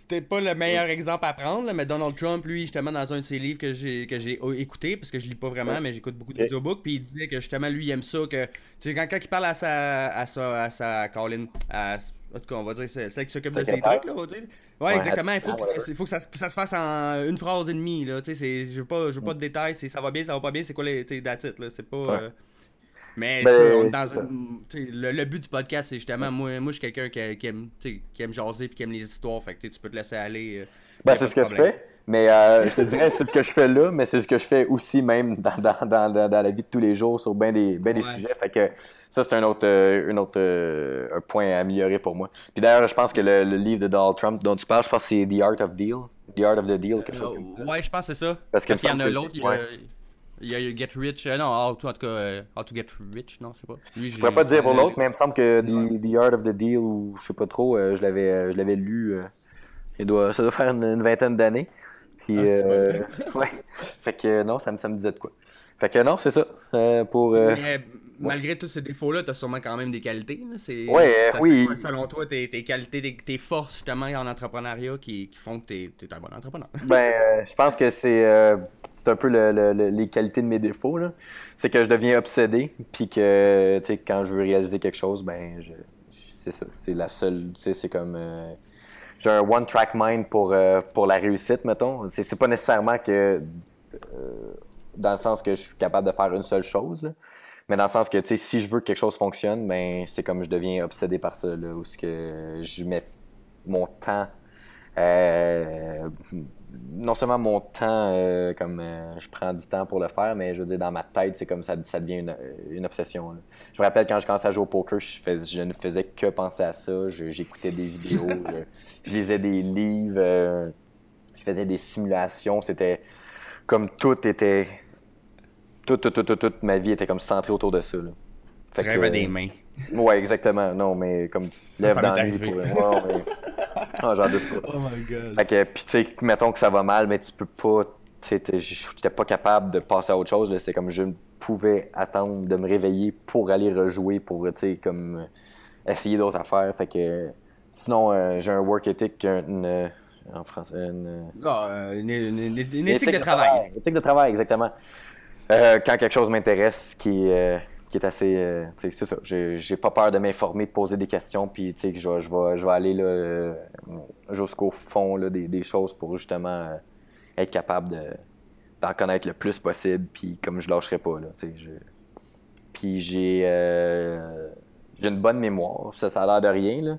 c'était pas le meilleur exemple à prendre, mais Donald Trump, lui, justement, dans un de ses livres que j'ai que j'ai écouté, parce que je lis pas vraiment, mais j'écoute beaucoup de audiobooks, puis il disait que justement, lui, il aime ça, que, tu sais, quand, quand il parle à sa, à sa, à sa Colin, à, en tout cas, on va dire, c'est celle qui s'occupe de ces trucs, là, on va dire. Ouais, exactement, il faut, que, il faut que ça, ça, se fasse en une phrase et demie, là, tu sais, je veux pas, je veux pas de détails, ça va bien, ça va pas bien, c'est quoi les, tu sais, là, c'est pas... Euh, mais ben, dans le, but du podcast, c'est justement, moi, moi je suis quelqu'un qui, qui, aime, qui aime jaser et qui aime les histoires. Fait que tu peux te laisser aller. Euh, ben, c'est ce que je fais. Mais euh, je te dirais, c'est ce que je fais là, mais c'est ce que je fais aussi même dans, dans, dans, dans, la vie de tous les jours sur bien des, ben des sujets. Fait que ça, c'est un autre, euh, un autre un point à améliorer pour moi. Puis d'ailleurs, je pense que le, livre de Donald Trump dont tu parles, je pense que c'est The Art of Deal. The Art of the Deal, quelque chose comme ça. Ouais, je pense que c'est ça. Parce qu'il y en a l'autre. Il y a Get Rich, euh, non, how to, en tout cas, euh, How to Get Rich, non, je sais pas. Lui, je pourrais pas dire pour l'autre, mais il me semble que the, Art of the Deal, ou je sais pas trop, euh, je l'avais je l'avais lu, il doit, ça doit faire une, vingtaine d'années. Puis, ah, ouais. Fait que non, ça me, ça me disait de quoi. Fait que non, c'est ça. pour, mais, malgré tous ces défauts-là, tu as sûrement quand même des qualités. C'est, ouais, oui. selon toi, tes, tes qualités, tes, tes, forces justement en entrepreneuriat qui, qui font que tu es, un bon entrepreneur. ben, je pense que c'est c'est un peu les qualités de mes défauts. C'est que je deviens obsédé, puis que quand je veux réaliser quelque chose, ben c'est ça. C'est la seule. C'est comme. Euh, j'ai un one-track mind pour, euh, pour la réussite, mettons. C'est pas nécessairement que. Euh, dans le sens que je suis capable de faire une seule chose, mais dans le sens que si je veux que quelque chose fonctionne, ben c'est comme je deviens obsédé par ça, là, où que je mets mon temps non seulement mon temps, euh, comme euh, je prends du temps pour le faire, mais je veux dire, dans ma tête, c'est comme ça, ça devient une, une obsession. Je me rappelle quand je commençais à jouer au poker, je, je ne faisais que penser à ça. J'écoutais des vidéos, je, lisais des livres, euh, je faisais des simulations. C'était comme tout était. Toute, toute, toute, toute, ma vie était comme centrée autour de ça. Tu rêves à des mains. Ouais, exactement. Non, mais comme tu lèves dans la nuit pour. Ouais, mais... oh. Oh my god. Fait que, pis tu sais, mettons que ça va mal, mais tu peux pas. Tu sais, j'étais pas capable de passer à autre chose. C'était comme je ne pouvais attendre de me réveiller pour aller rejouer, pour, tu sais, comme essayer d'autres affaires. Fait que. Sinon, euh, j'ai un work ethic, une, en français, une, ah, une, une, éthique, de, travail. Une éthique de travail, exactement. Euh, quand quelque chose m'intéresse, qui, euh, qui est assez. Euh, c'est ça. J'ai pas peur de m'informer, de poser des questions, puis je, je, vais, je vais aller là, jusqu'au fond là, des, des, choses pour justement être capable de d'en connaître le plus possible, puis comme je lâcherai pas. Là. Puis j'ai j'ai une bonne mémoire. Ça, ça a l'air de rien, là.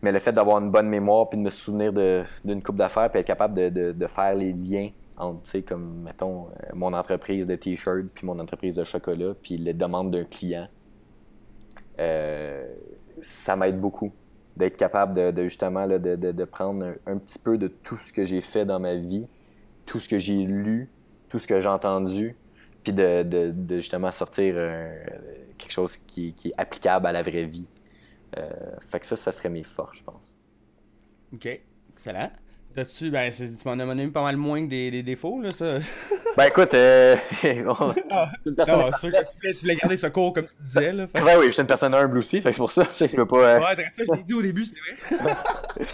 Mais le fait d'avoir une bonne mémoire, puis de me souvenir d'une coupe d'affaires, puis être capable de, de faire les liens entre, comme, mettons, euh, mon entreprise de t-shirt, puis mon entreprise de chocolat, puis les demandes d'un client, euh, ça m'aide beaucoup d'être capable de, justement de, de, prendre un, petit peu de tout ce que j'ai fait dans ma vie, tout ce que j'ai lu, tout ce que j'ai entendu, puis de, justement sortir euh, quelque chose qui, qui, est applicable à la vraie vie. fait que ça, ça serait mes forces, je pense. OK, excellent. T'as-tu, ben, tu m'en as donné pas mal moins que des, des défauts, là, ça. Ben écoute, euh, ah, une personne. Non, sûr que tu voulais, garder ce cours comme tu disais, là. Ouais, oui, je suis une personne humble aussi, fait que c'est pour ça, tu sais, je veux pas. Euh... Ouais, ça, je l'ai dit au début, c'est vrai.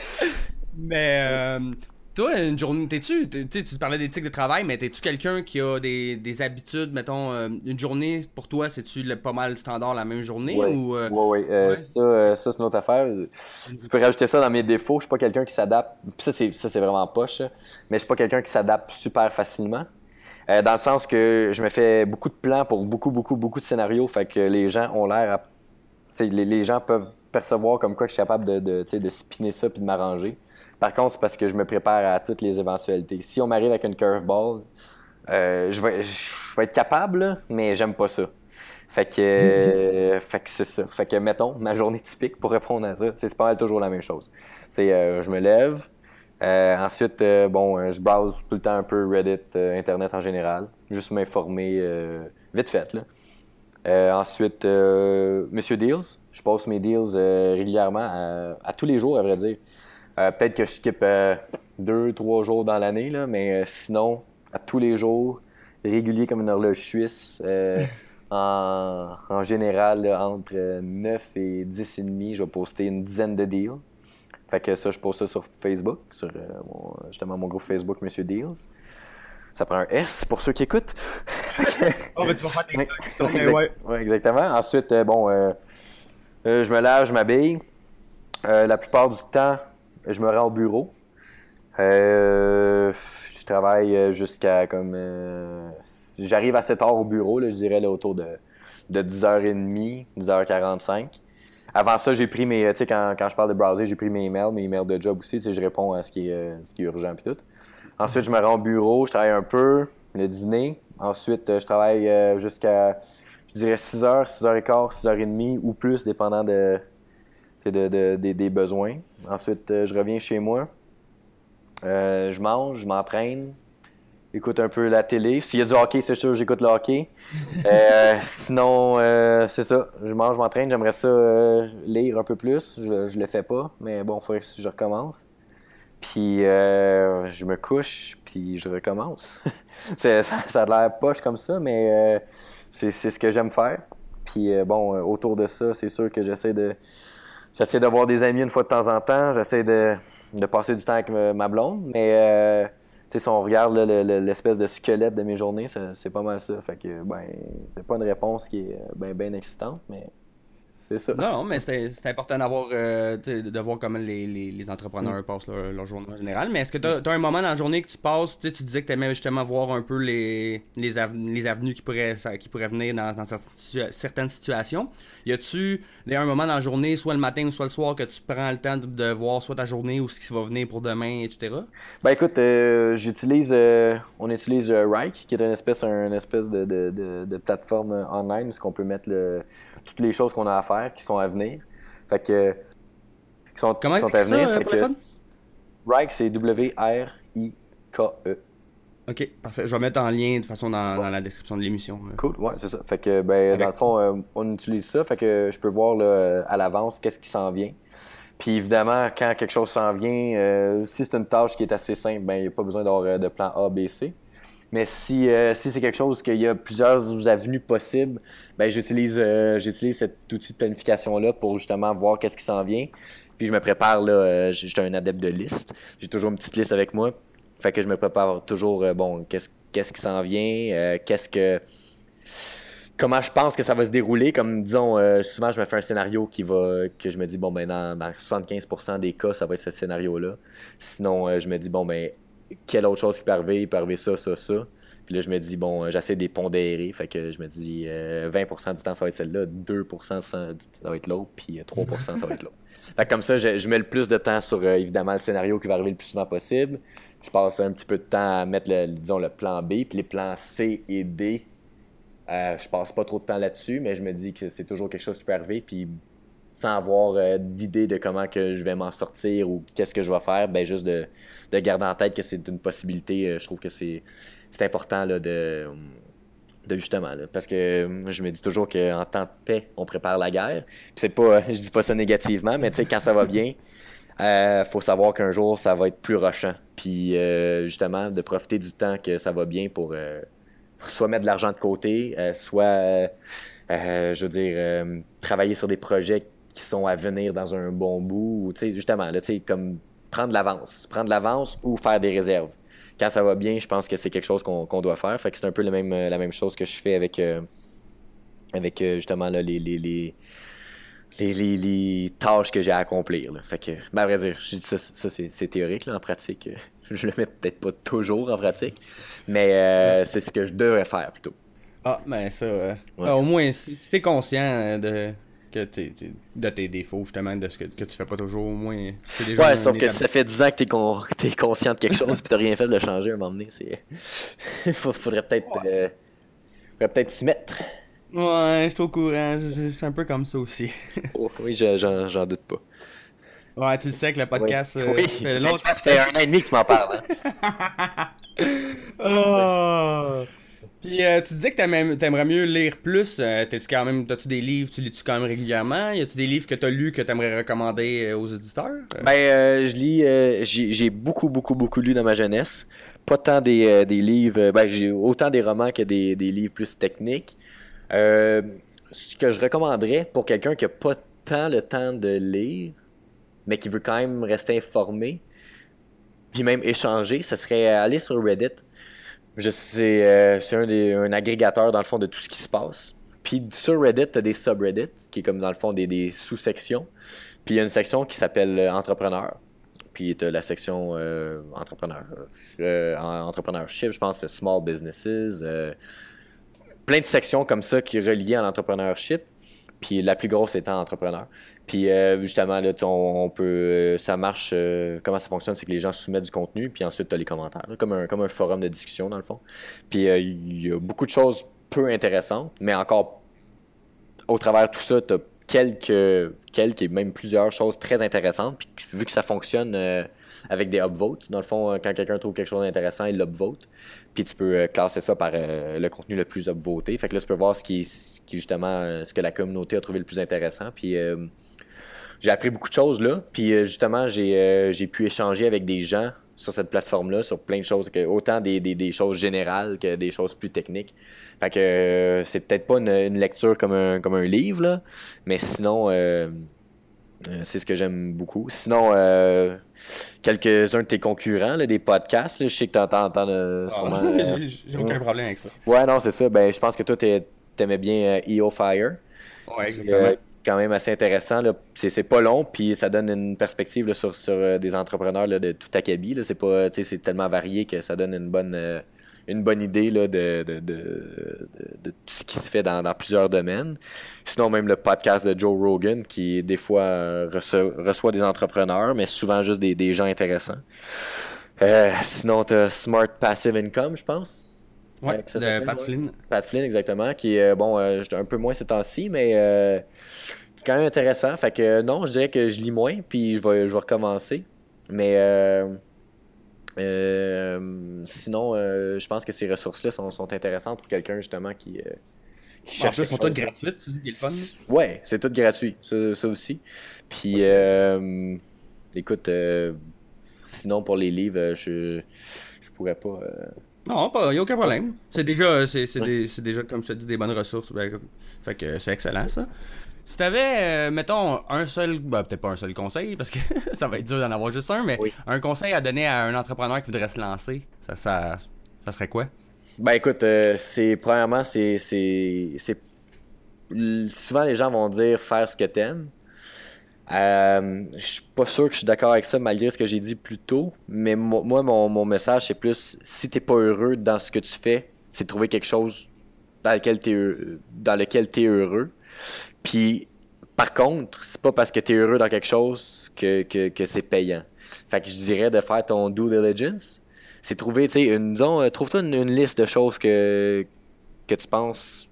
Mais, euh, toi, une journée, t'es-tu, tu parlais d'éthique de travail, mais t'es-tu quelqu'un qui a des, des habitudes, mettons, euh, une journée, pour toi, c'est-tu pas mal standard la même journée ouais. ou... Euh, ouais, ouais, Ça, euh, ça c'est une autre affaire. Je peux rajouter ça dans mes défauts, je suis pas quelqu'un qui s'adapte, ça c'est, ça c'est vraiment poche, mais je suis pas quelqu'un qui s'adapte super facilement. dans le sens que je me fais beaucoup de plans pour beaucoup, beaucoup, beaucoup de scénarios, fait que les gens ont l'air à... Les, les gens peuvent percevoir comme quoi je suis capable de, de, de spinner ça puis de m'arranger. Par contre, c'est parce que je me prépare à toutes les éventualités. Si on m'arrive avec une curveball, euh, je, vais, je vais être capable, mais j'aime pas ça. Fait que, euh, fait que c'est ça. Fait que, mettons, ma journée typique pour répondre à ça, c'est pas toujours la même chose. C'est, euh, je me lève, ensuite, bon, je browse tout le temps un peu Reddit, Internet en général, juste m'informer vite fait, là. ensuite, Monsieur Deals, je poste mes deals régulièrement, à, tous les jours, à vrai dire. Euh, peut-être que je skip euh, deux, trois jours dans l'année, mais euh, sinon, à tous les jours, régulier comme une horloge suisse. en, en, général, entre 9 et 10 et demi, je vais poster une dizaine de deals. Fait que ça, je poste ça sur Facebook, sur justement mon groupe Facebook Monsieur Deals. Ça prend un S pour ceux qui écoutent. oh, tu vas faire des ouais. ouais. exactement. Ensuite, bon, je me lave, je m'habille. la plupart du temps, je me rends au bureau. Euh, je travaille jusqu'à comme. Euh, j'arrive à 7 heures au bureau, je dirais autour de, de 10h30, 10h45. Avant ça, j'ai pris mes. Tu sais, quand, je parle de browser, j'ai pris mes emails, mes emails de job aussi. Tu je réponds à ce qui est, euh, urgent et tout. Ensuite, je me rends au bureau, je travaille un peu, le dîner. Ensuite, je travaille jusqu'à, je dirais 6h, 6h15, 6h30 ou plus, dépendant de, de, de, des besoins. Ensuite, euh, je reviens chez moi. Euh, je mange, je m'entraîne, écoute un peu la télé. S'il y a du hockey, c'est sûr, j'écoute le hockey. Euh, sinon, c'est ça. Je mange, je m'entraîne. J'aimerais ça lire un peu plus. Je, je le fais pas, mais bon, il faudrait que je recommence. Puis je me couche, puis je recommence. ça, ça, a l'air poche comme ça, mais c'est ce que j'aime faire. Puis bon, autour de ça, c'est sûr que j'essaie de J'essaie d'avoir des amis une fois de temps en temps. J'essaie de, de, passer du temps avec ma blonde. Mais euh, si on regarde l'espèce de squelette de mes journées, c'est pas mal ça. Fait que ben, c'est pas une réponse qui est bien ben excitante, mais non, mais c'est important d'avoir euh, de voir comment les, les, entrepreneurs mm. passent leur, journée en général. Mais est-ce que tu as, un moment dans la journée que tu passes, tu disais que tu aimais justement voir un peu les, les, les avenues qui pourraient, qui pourraient venir dans, certaines situations? Y a-tu un moment dans la journée, soit le matin ou soit le soir, que tu prends le temps de, voir soit ta journée ou ce qui va venir pour demain, etc.? Ben écoute, euh, j'utilise, euh, on utilise Rike, qui est une espèce, une espèce de, de, de plateforme online où on peut mettre le toutes les choses qu'on a à faire qui sont à venir. Fait que. qui sont, Comment sont à venir. Ça, fait que, Rike, c'est W-R-I-K-E. Ok, parfait. Je vais mettre en lien de toute façon dans, dans la description de l'émission. Cool, ouais, c'est ça. Fait que, ben, dans le fond, on utilise ça. Fait que je peux voir là, à l'avance qu'est-ce qui s'en vient. Puis évidemment, quand quelque chose s'en vient, si c'est une tâche qui est assez simple, ben, il n'y a pas besoin d'avoir de plan A, B, C. Mais si, euh, si c'est quelque chose qu'il y a plusieurs avenues possibles, ben j'utilise euh, j'utilise cet outil de planification-là pour justement voir qu'est-ce qui s'en vient. Puis je me prépare, là, euh, j'étais un adepte de liste. J'ai toujours une petite liste avec moi. Fait que je me prépare toujours, bon, qu'est-ce qu'est-ce qui s'en vient, qu'est-ce que comment je pense que ça va se dérouler. Comme disons, souvent je me fais un scénario qui va que je me dis bon ben dans, dans 75% des cas, ça va être ce scénario-là. Sinon, je me dis bon ben quelle autre chose qui peut arriver, il peut arriver ça, ça, ça. Puis là, je me dis, bon, euh, j'essaie de les pondérer. Fait que je me dis, 20% euh, du temps, ça va être celle-là, 2% ça va être l'autre, puis 3% euh, ça va être l'autre. Fait que comme ça, je, mets le plus de temps sur, évidemment, le scénario qui va arriver le plus souvent possible. Je passe un petit peu de temps à mettre, le, disons, le plan B, puis les plans C et D. je passe pas trop de temps là-dessus, mais je me dis que c'est toujours quelque chose qui peut arriver. Puis sans avoir euh, d'idée de comment que je vais m'en sortir ou qu'est-ce que je vais faire, ben juste de, garder en tête que c'est une possibilité. Euh, je trouve que c'est important là, de, de justement parce que je me dis toujours qu'en temps de paix, on prépare la guerre. Puis c'est pas, je dis pas ça négativement, mais tu sais quand ça va bien, euh, faut savoir qu'un jour ça va être plus rochant. Puis justement de profiter du temps que ça va bien pour soit mettre de l'argent de côté, soit je veux dire travailler sur des projets qui sont à venir dans un bon bout, ou justement, là, comme prendre l'avance, prendre l'avance ou faire des réserves. Quand ça va bien, je pense que c'est quelque chose qu'on doit faire. Fait que c'est un peu le même, la même chose que je fais avec, euh, avec euh, justement là, les, les, les, les, tâches que j'ai à accomplir. Fait que, ben, à vrai dire, je dis ça, ça c'est théorique. Là, en pratique, euh, je le mets peut-être pas toujours en pratique, mais c'est ce que je devrais faire plutôt. Ah, ben ça, au moins, si t'es conscient de, que de tes défauts, justement, de ce que, que tu fais pas toujours, au moins. ouais, sauf que ça fait 10 ans que t'es con, es conscient de quelque chose, puis t'as rien fait de le changer à un moment donné. Il faudrait peut-être euh, peut-être s'y mettre. Ouais, je suis au courant. Je suis un peu comme ça aussi. oh, oui, j'en doute pas. Ouais, tu le sais que le podcast. Oui, euh, oui ça fait un an et demi que tu m'en parles. Hein? oh. Puis euh, tu disais que t'aimerais mieux lire plus. Euh, t'as-tu quand même, tu des livres, tu lis-tu quand même régulièrement? Y a-tu des livres que t'as lus que t'aimerais recommander euh, aux éditeurs? Ben, je lis, j'ai beaucoup, beaucoup, beaucoup lu dans ma jeunesse. Pas tant des, livres, ben, j'ai autant des romans que des, livres plus techniques. ce que je recommanderais pour quelqu'un qui a pas tant le temps de lire, mais qui veut quand même rester informé, puis même échanger, ce serait aller sur Reddit c'est euh, un, des, un agrégateur, dans le fond, de tout ce qui se passe. Puis sur Reddit, tu as des subreddits, qui est comme, dans le fond, des, sous-sections. Puis il y a une section qui s'appelle euh, Entrepreneur. Puis tu as la section euh, Entrepreneur. entrepreneurship, je pense, Small Businesses. plein de sections comme ça qui relient à l'entrepreneurship. Puis la plus grosse étant entrepreneur. Puis euh, justement, là, on, peut. Euh, ça marche. Euh, comment ça fonctionne, c'est que les gens soumettent du contenu, puis ensuite tu as les commentaires. comme, un, comme un forum de discussion, dans le fond. Puis il y a beaucoup de choses peu intéressantes, mais encore au travers de tout ça, tu as quelques, quelques et même plusieurs choses très intéressantes. Puis vu que ça fonctionne avec des upvotes, dans le fond, quand quelqu'un trouve quelque chose d'intéressant, il l'upvote. Puis tu peux classer ça par le contenu le plus upvoté. Fait que là, tu peux voir ce qui, ce qui justement, ce que la communauté a trouvé le plus intéressant. Puis j'ai appris beaucoup de choses là. Puis euh, justement, euh, j'ai pu échanger avec des gens sur cette plateforme-là, sur plein de choses, autant des, des, choses générales que des choses plus techniques. Fait que euh, c'est peut-être pas une, lecture comme un, comme un livre, là, mais sinon, c'est ce que j'aime beaucoup. Sinon, quelques-uns de tes concurrents, là, des podcasts, là, je sais que tu entends, ah, sûrement. J'ai aucun problème avec ça. Ouais, non, c'est ça. Ben, je pense que toi, t'aimais bien EO Fire. Ouais, exactement quand même assez intéressant. C'est pas long, puis ça donne une perspective sur, sur euh, des entrepreneurs de tout acabit. C'est tellement varié que ça donne une bonne, euh, une bonne idée là, de, de, de, de, tout ce qui se fait dans, dans, plusieurs domaines. Sinon, même le podcast de Joe Rogan, qui des fois euh, reçoit, des entrepreneurs, mais souvent juste des, des gens intéressants. sinon, tu as Smart Passive Income, je pense. Ouais, de Pat Flynn. Pat Flynn, exactement, qui est, bon, un peu moins ces temps-ci, mais quand même intéressant. Fait que non, je dirais que je lis moins, puis je vais, je vais recommencer. Mais euh, sinon, euh, je pense que ces ressources-là sont, sont, intéressantes pour quelqu'un justement qui, euh, qui cherche. En plus, sont toutes gratuites, fun. Ouais, c'est tout gratuit, ça, ça aussi. Puis, écoute, sinon pour les livres, je, je pourrais pas. Non, il n'y a aucun problème. C'est déjà, c'est, déjà, comme je te dis, des bonnes ressources. Ben, fait que c'est excellent, ça. Si t'avais, euh, mettons, un seul, ben, peut-être pas un seul conseil, parce que ça va être dur d'en avoir juste un, mais un conseil à donner à un entrepreneur qui voudrait se lancer, ça, ça, ça serait quoi? Ben écoute, euh, c'est premièrement, c'est, c'est, souvent les gens vont dire faire ce que t'aimes. Euh, je suis pas sûr que je suis d'accord avec ça malgré ce que j'ai dit plus tôt, mais moi, mon, mon message, c'est plus si t'es pas heureux dans ce que tu fais, c'est trouver quelque chose dans lequel tu dans lequel es heureux. Puis, par contre, c'est pas parce que tu es heureux dans quelque chose que, que, c'est payant. Fait que je dirais de faire ton due diligence. C'est trouver, tu une, disons, euh, trouve-toi une, liste de choses que, que tu penses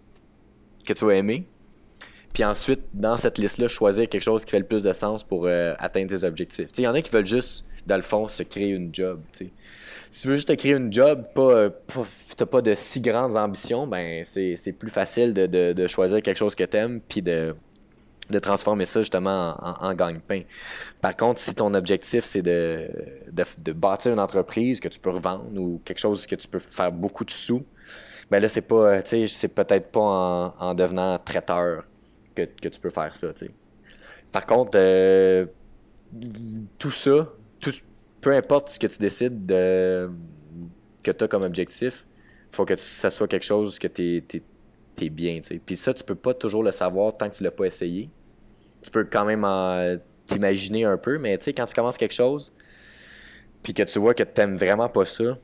que tu vas aimer. Puis ensuite, dans cette liste-là, choisir quelque chose qui fait le plus de sens pour euh, atteindre tes objectifs. Il y en a qui veulent juste, dans le fond, se créer une job. Si tu veux juste te créer une job, pas, pas t'as pas de si grandes ambitions, ben c'est plus facile de, de, choisir quelque chose que t'aimes, puis de, de transformer ça justement en, en, gagne-pain. Par contre, si ton objectif c'est de, de, bâtir une entreprise que tu peux revendre ou quelque chose que tu peux faire beaucoup de sous, ben là c'est pas, sais, c'est peut-être pas en, en, devenant traiteur que, que, tu peux faire ça. Par contre, euh, tout ça, peu importe ce que tu décides de, que tu as comme objectif, il faut que ça soit quelque chose que tu es, bien. Puis ça, tu peux pas toujours le savoir tant que tu l'as pas essayé. Tu peux quand même t'imaginer un peu, mais quand tu commences quelque chose, puis que tu vois que tu n'aimes vraiment pas ça,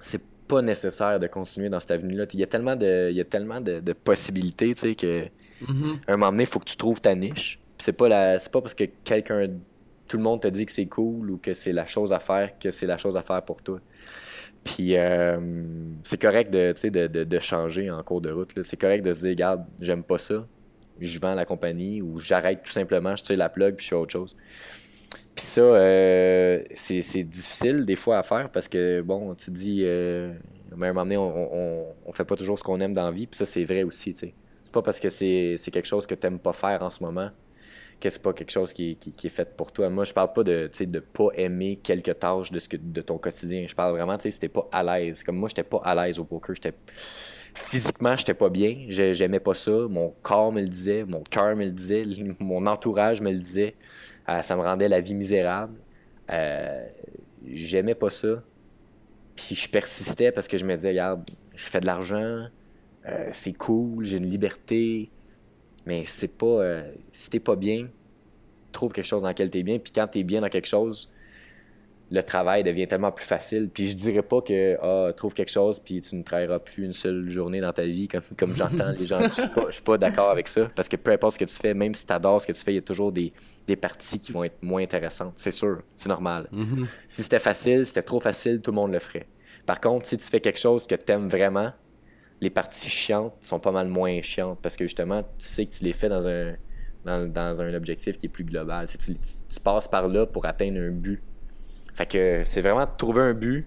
c'est pas nécessaire de continuer dans cette avenue-là. Il y a tellement de, il y a tellement de, possibilités, tu sais, que mm-hmm. un moment donné, il faut que tu trouves ta niche. c'est pas la, c'est pas parce que quelqu'un tout le monde te dit que c'est cool ou que c'est la chose à faire, que c'est la chose à faire pour toi. Puis euh, c'est correct de, changer en cours de route. C'est correct de se dire, regarde, j'aime pas ça, je vends la compagnie ou j'arrête tout simplement, je tire la plug puis je fais autre chose. Puis ça, euh, c'est difficile des fois à faire parce que, bon, tu dis, euh, à un moment donné, on, fait pas toujours ce qu'on aime dans la vie, puis ça, c'est vrai aussi. C'est pas parce que c'est quelque chose que tu n'aimes pas faire en ce moment que c'est pas quelque chose qui, est fait pour toi. Moi, je parle pas de de pas aimer quelques tâches de, ce de ton quotidien. Je parle vraiment, tu sais, si t'es pas à l'aise. Comme moi, j'étais pas à l'aise au poker. J'étais physiquement, j'étais pas bien. J'aimais pas ça. Mon corps me le disait, mon cœur me le disait, mon entourage me le disait. Euh, ça me rendait la vie misérable. Euh, j'aimais pas ça. Puis je persistais parce que je me disais, regarde, je fais de l'argent, euh, c'est cool, j'ai une liberté, mais c'est pas. Euh, si t'es pas bien, trouve quelque chose dans lequel t'es bien. Puis quand t'es bien dans quelque chose, le travail devient tellement plus facile. Puis je dirais pas que ah, trouve quelque chose puis tu ne travailleras plus une seule journée dans ta vie comme, comme j'entends les gens. Je suis pas, suis pas d'accord avec ça parce que peu importe ce que tu fais, même si tu adores ce que tu fais, il y a toujours des, des parties qui vont être moins intéressantes. C'est sûr, c'est normal. Mm-hmm. Si c'était facile, c'était trop facile, tout le monde le ferait. Par contre, si tu fais quelque chose que tu aimes vraiment, les parties chiantes sont pas mal moins chiantes parce que justement, tu sais que tu les fais dans un, objectif qui est plus global. Tu, passes par là pour atteindre un but. Fait que c'est vraiment trouver un but,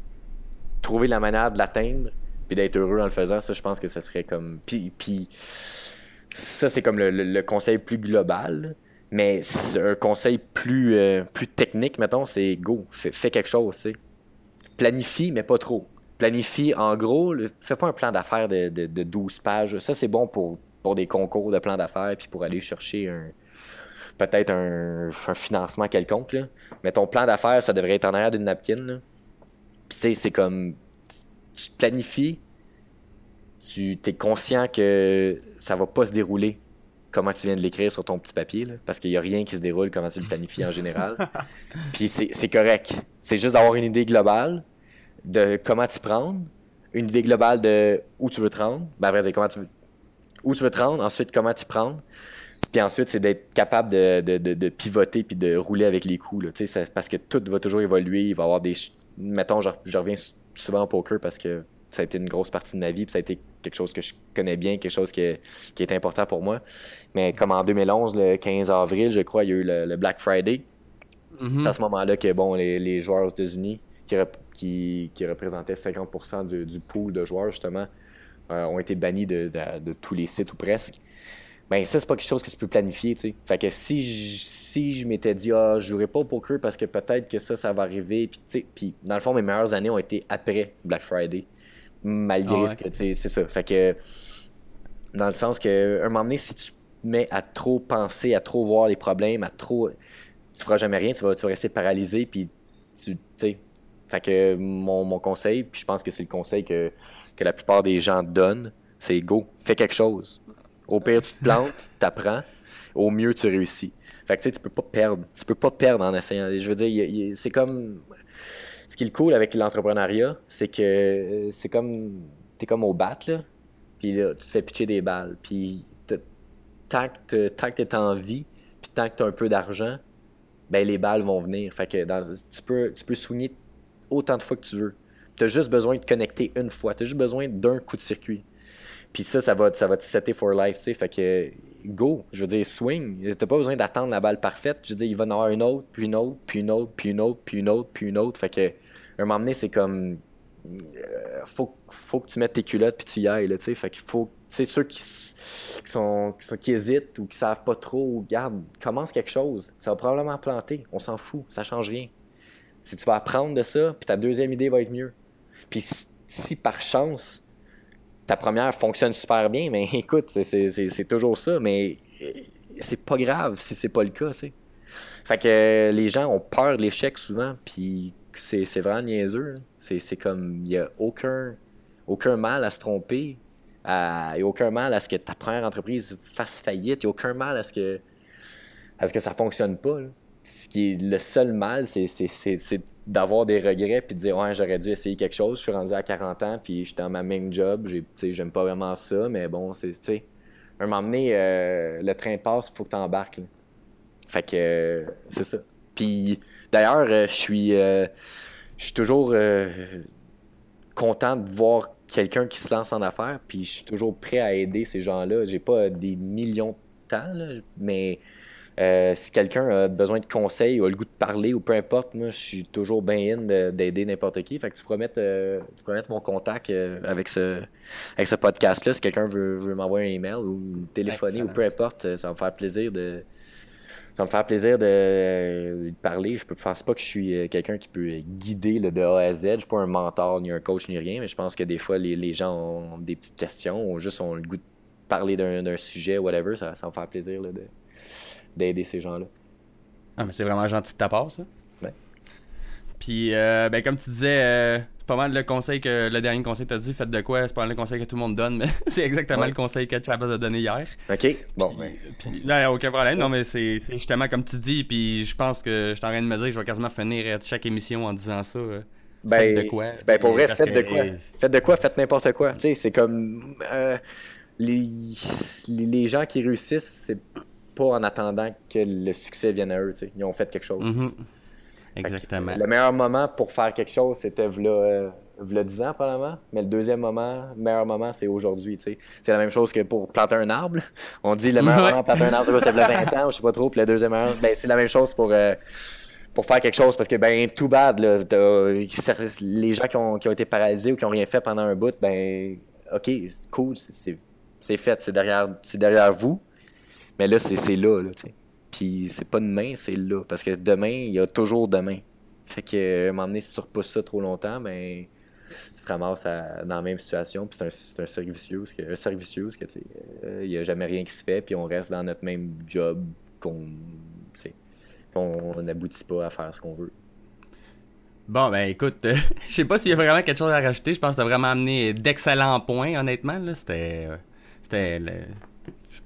trouver la manière de l'atteindre, puis d'être heureux en le faisant. Ça, je pense que ça serait comme. Puis, puis ça, c'est comme le, conseil plus global. Mais un conseil plus, euh, plus technique, mettons, c'est go, fais, quelque chose, tu. Planifie, mais pas trop planifie en gros, fais pas un plan d'affaires de, 12 pages. Ça, c'est bon pour, pour des concours de plan d'affaires puis pour aller chercher un peut-être un, financement quelconque. Mais ton plan d'affaires, ça devrait être en arrière d'une napkin. Puis tu sais, c'est comme tu planifies, tu es conscient que ça va pas se dérouler comment tu viens de l'écrire sur ton petit papier, parce qu'il n'y a rien qui se déroule comment tu le planifies en général. Puis c'est correct. C'est juste d'avoir une idée globale, de comment t'y prendre, une idée globale de où tu veux te rendre, ben après, comment tu veux, où tu veux te rendre, ensuite comment t'y prendre, puis ensuite, c'est d'être capable de, de, de, pivoter puis de rouler avec les coups. Là, ça, parce que tout va toujours évoluer. Il va y avoir des. Mettons, je, je, reviens souvent au poker parce que ça a été une grosse partie de ma vie. Puis ça a été quelque chose que je connais bien, quelque chose qui, qui est important pour moi. Mais comme en 2011, le 15 avril, je crois, il y a eu le, Black Friday. Mm-hmm. C'est à ce moment-là que bon, les, les joueurs aux États-Unis qui, qui, représentait 50% du, du, pool de joueurs, justement, euh, ont été bannis de, de, tous les sites ou presque. Ben ça, c'est pas quelque chose que tu peux planifier, tu sais. Fait que si je, si je m'étais dit, ah, je jouerai pas au poker parce que peut-être que ça, ça va arriver, puis tu sais, puis dans le fond, mes meilleures années ont été après Black Friday, malgré ah ce que, tu sais, c'est ça. Fait que, dans le sens que, un moment donné, si tu mets à trop penser, à trop voir les problèmes, à trop. Tu feras jamais rien, tu vas, tu vas rester paralysé, puis tu sais. Fait que mon, mon conseil, puis je pense que c'est le conseil que, que la plupart des gens donnent, c'est go, fais quelque chose. Au pire, tu te plantes, t'apprends. Au mieux, tu réussis. Fait que tu sais, tu peux pas perdre. Tu peux pas perdre en essayant. Je veux dire, c'est comme. Ce qui est cool avec l'entrepreneuriat, c'est que euh, c'est comme. T'es comme au bat, là. Puis là, tu te fais pitcher des balles. Puis tant que t'es en vie, puis tant que t'as un peu d'argent, ben les balles vont venir. Fait que tu peux, tu peux soigner autant de fois que tu veux. Tu as juste besoin de te connecter une fois. Tu as juste besoin d'un coup de circuit. Puis ça, ça va, ça va te setter for life, sais. Fait que go, je veux dire, swing. T'as pas besoin d'attendre la balle parfaite. Je veux dire, il va en avoir une autre, puis une autre, puis une autre, puis une autre, puis une autre, puis une autre. Fait que, un moment donné, c'est comme. Euh, faut, faut que tu mettes tes culottes puis tu y ailles, tu sais. Fait qu'il faut. Tu sais, ceux qui, sont, qui hésitent ou qui savent pas trop, garde, commence quelque chose. Ça va probablement planter. On s'en fout. Ça change rien. Si tu vas apprendre de ça, puis ta deuxième idée va être mieux. Puis si par chance, ta première fonctionne super bien, mais écoute, c'est toujours ça, mais euh, c'est pas grave si c'est pas le cas, tu Fait que euh, les gens ont peur de l'échec souvent, puis c'est vraiment niaiseux. C'est comme, il n'y a aucun, aucun mal à se tromper, il n'y a aucun mal à ce que ta première entreprise fasse faillite, il n'y a aucun mal à ce que, à ce que ça fonctionne pas. Ce qui est le seul mal, c'est d'avoir des regrets puis de dire ouais j'aurais dû essayer quelque chose. Je suis rendu à 40 ans puis j'étais dans ma même job. J'aime pas vraiment ça mais bon c'est tu sais un moment donné euh, le train passe faut que tu embarques fait que euh, c'est ça. Puis d'ailleurs euh, je suis je suis toujours content de voir quelqu'un qui se lance en affaires puis je suis toujours prêt à aider ces gens là j'ai pas des millions de temps mais euh, si quelqu'un a besoin de conseils ou a le goût de parler ou peu importe, moi, je suis toujours bien in d'aider n'importe qui. Fait que tu pourrais mettre, euh, mon contact euh, avec ce, avec ce podcast-là. Si quelqu'un veut, m'envoyer un email ou téléphoner ou peu importe, ça va me faire plaisir de. Ça me faire plaisir de, parler. Je ne pense pas que je suis quelqu'un qui peut guider de A à Z. Je ne suis pas un mentor, ni un coach, ni rien, mais je pense que des fois, les, gens ont des petites questions ou juste ont le goût de parler d'un sujet, whatever. Ça, ça va me faire plaisir de, d'aider ces gens-là. Ah, mais c'est vraiment gentil de ta part, ça. Ouais. Puis, euh, ben, comme tu disais, euh, c'est pas mal le conseil que le dernier conseil que tu as dit, faites de quoi, c'est pas mal le conseil que tout le monde donne, mais c'est exactement le conseil que Chabas a donné hier. OK. Bon, ben. Puis, là, a aucun problème. Non, mais c'est justement comme tu dis, puis je pense que je suis en train de me dire que je vais quasiment finir chaque émission en disant ça. Ben, faites de quoi. Ben, pour vrai, faites de quoi. Faites de quoi, faites n'importe quoi. Tu sais, c'est comme. Euh, les, les gens qui réussissent, c'est pas en attendant que le succès vienne à eux. Ils ont fait quelque chose. Mm-hmm. Exactement. le meilleur moment pour faire quelque chose, c'était v'là, euh, 10 ans, probablement. Mais le deuxième moment, le meilleur moment, c'est aujourd'hui. C'est la même chose que pour planter un arbre. On dit le meilleur moment pour planter un arbre, c'est 20 ans, je sais pas trop. Puis le deuxième moment, ben, c'est la même chose pour. Euh, pour faire quelque chose parce que ben tout bad là, les gens qui ont, qui ont, été paralysés ou qui ont rien fait pendant un bout ben ok cool c'est fait c'est derrière c'est derrière vous mais là, c'est là, là tu Puis c'est pas demain, c'est là. Parce que demain, il y a toujours demain. Fait que, à un moment donné, si tu ça trop longtemps, ben, tu te ramasses dans la même situation. Puis c'est un, un cercle que, un tu euh, il n'y a jamais rien qui se fait, puis on reste dans notre même job qu'on, on n'aboutit pas à faire ce qu'on veut. Bon, ben écoute, je sais pas s'il y a vraiment quelque chose à rajouter. Je pense que tu as vraiment amené d'excellents points, honnêtement. C'était. Euh, c'était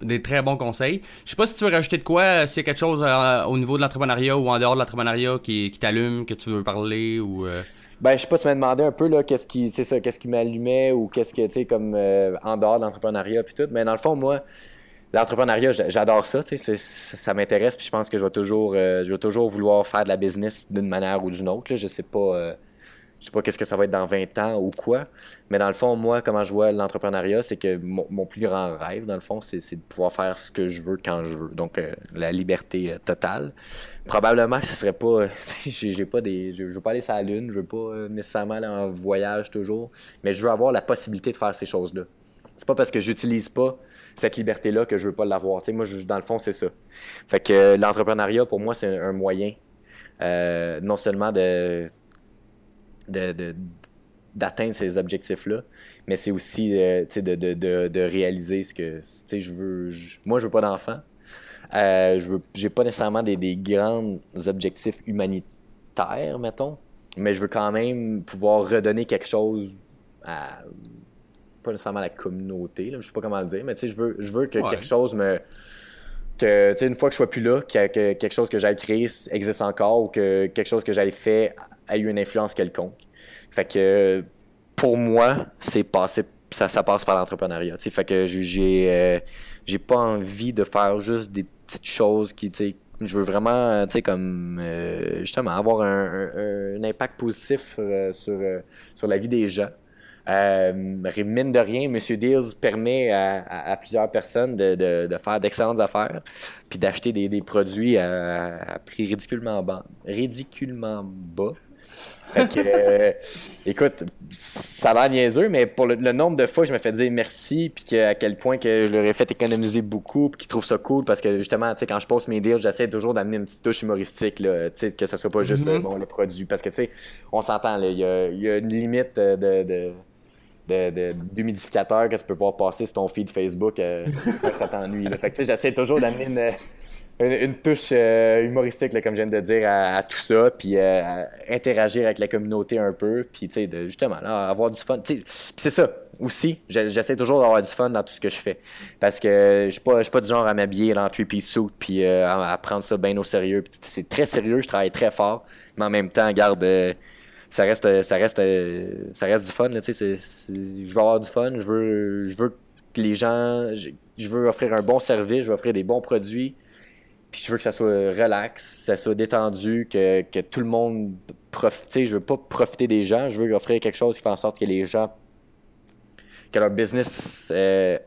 des très bons conseils. Je sais pas si tu veux rajouter de quoi, euh, s'il y a quelque chose euh, au niveau de l'entrepreneuriat ou en dehors de l'entrepreneuriat qui, t'allume, que tu veux parler ou. Euh... Ben, je sais pas tu m'as demandé un peu, là, qu'est-ce qui, c'est ça, qu'est-ce qui m'allumait ou qu'est-ce que, tu sais, comme euh, en dehors de l'entrepreneuriat puis tout. Mais dans le fond, moi, l'entrepreneuriat, j'adore ça, ça m'intéresse puis je pense que je vais toujours, je vais toujours vouloir faire de la business d'une manière ou d'une autre, là. Je sais pas sais pas qu'est-ce que ça va être dans 20 ans ou quoi. Mais dans le fond, moi, comment je vois l'entrepreneuriat, c'est que mon, plus grand rêve, dans le fond, c'est de pouvoir faire ce que je veux quand je veux. Donc, euh, la liberté euh, totale. Probablement que ce serait pas. j'ai pas des. Je, veux pas aller sur la Lune, je veux pas nécessairement aller en voyage toujours. Mais je veux avoir la possibilité de faire ces choses-là. C'est pas parce que j'utilise pas cette liberté-là que je veux pas l'avoir. Tu sais, moi, dans le fond, c'est ça. Fait que l'entrepreneuriat, pour moi, c'est un moyen euh, non seulement de, d'atteindre ces objectifs-là, mais c'est aussi euh, de, réaliser ce que je veux. moi, je veux pas d'enfants. Euh, je j'ai pas nécessairement des, des grands objectifs humanitaires, mettons, mais je veux quand même pouvoir redonner quelque chose à pas nécessairement la communauté, là, je sais pas comment le dire, mais je veux, je veux que quelque chose me. Que, une fois que je sois plus là, que, quelque chose que j'ai créé existe encore ou que quelque chose que j'ai fait a eu une influence quelconque. Fait que pour moi, c'est passé, ça, passe par l'entrepreneuriat. Fait que j'ai euh, j'ai pas envie de faire juste des petites choses qui, je veux vraiment, tu comme euh, justement avoir un, impact positif euh, sur, sur la vie des gens. Mine de rien, M. Deals permet à, plusieurs personnes de, faire d'excellentes affaires puis d'acheter des, produits à, prix ridiculement bas. Ridiculement bas. Fait que, euh, écoute, ça a l'air niaiseux, mais pour le, nombre de fois que je me fais dire merci, puis à quel point que je leur ai fait économiser beaucoup, puis qu'ils trouvent ça cool, parce que justement, tu sais, quand je poste mes deals, j'essaie toujours d'amener une petite touche humoristique, là, tu sais, que ça soit pas juste mm-hmm. bon, les produits, parce que, tu sais, on s'entend, il y, a, une limite de d'humidificateur que tu peux voir passer sur ton feed Facebook, euh, ça t'ennuie. Fait que j'essaie toujours d'amener une, touche euh, humoristique, comme je viens de dire, à, tout ça, puis euh, interagir avec la communauté un peu, puis de, justement, avoir du fun. Puis c'est ça aussi, j'essaie toujours d'avoir du fun dans tout ce que je fais. Parce que je suis pas, du genre à m'habiller dans three-piece suit, puis à, prendre ça bien au sérieux. C'est très sérieux, je travaille très fort, mais en même temps, garde ça reste, ça reste, ça reste du fun. Là, je veux avoir du fun, je veux, je veux que les gens, je, veux offrir un bon service, je veux offrir des bons produits, puis je veux que ça soit relax, ça soit détendu, que, que tout le monde profite. Je veux pas profiter des gens, je veux offrir quelque chose qui fait en sorte que les gens, que leur business euh,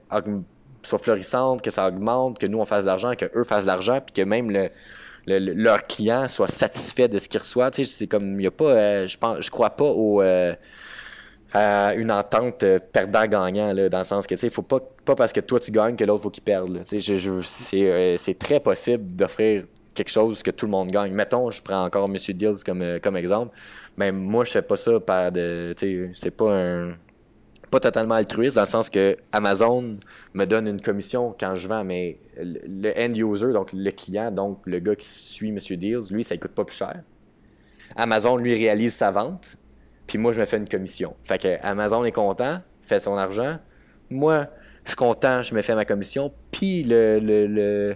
soit florissante, que ça augmente, que nous on fasse de l'argent, que eux fassent de l'argent, puis que même le leur client soit satisfait de ce qu'il reçoit. C'est comme, a pas, euh, je pense, je crois pas au, euh, à une entente euh, perdant-gagnant, dans le sens que, tu sais, il faut pas, pas parce que toi tu gagnes que l'autre faut qu'il perde. Tu sais, c'est très possible d'offrir quelque chose que tout le monde gagne. Mettons, je prends encore Monsieur Deals comme, comme exemple, mais moi, je fais pas ça par de, tu sais, c'est pas un pas totalement altruiste dans le sens que Amazon me donne une commission quand je vends, mais le end user, donc le client, donc le gars qui suit Monsieur Deals, lui, ça ne coûte pas plus cher. Amazon, lui, réalise sa vente, puis moi, je me fais une commission. Fait que Amazon est content, fait son argent. Moi, je suis content, je me fais ma commission, puis le, le,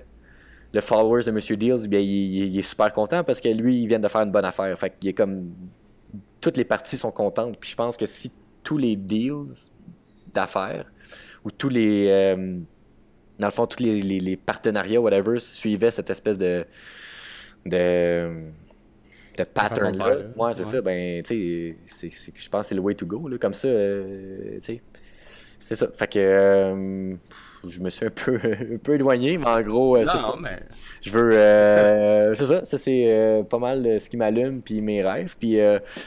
le, followers de Monsieur Deals, bien, il, est super content parce que lui, il vient de faire une bonne affaire. Fait qu'il est comme. Toutes les parties sont contentes. Puis je pense que si tous les deals d'affaires ou tous les. Euh, dans le fond, tous les, les, partenariats, whatever, suivaient cette espèce de. de de pattern là. Ouais, c'est ça. Ben, tu sais, je pense que c'est le way to go. Là, comme ça, euh, tu sais. C'est ça. Fait que. Euh, je me suis un peu, un peu éloigné, mais en gros, euh, c'est ça. Mais... Je veux. Euh, c'est ça. Ça, c'est pas mal ce qui m'allume, puis mes rêves. Puis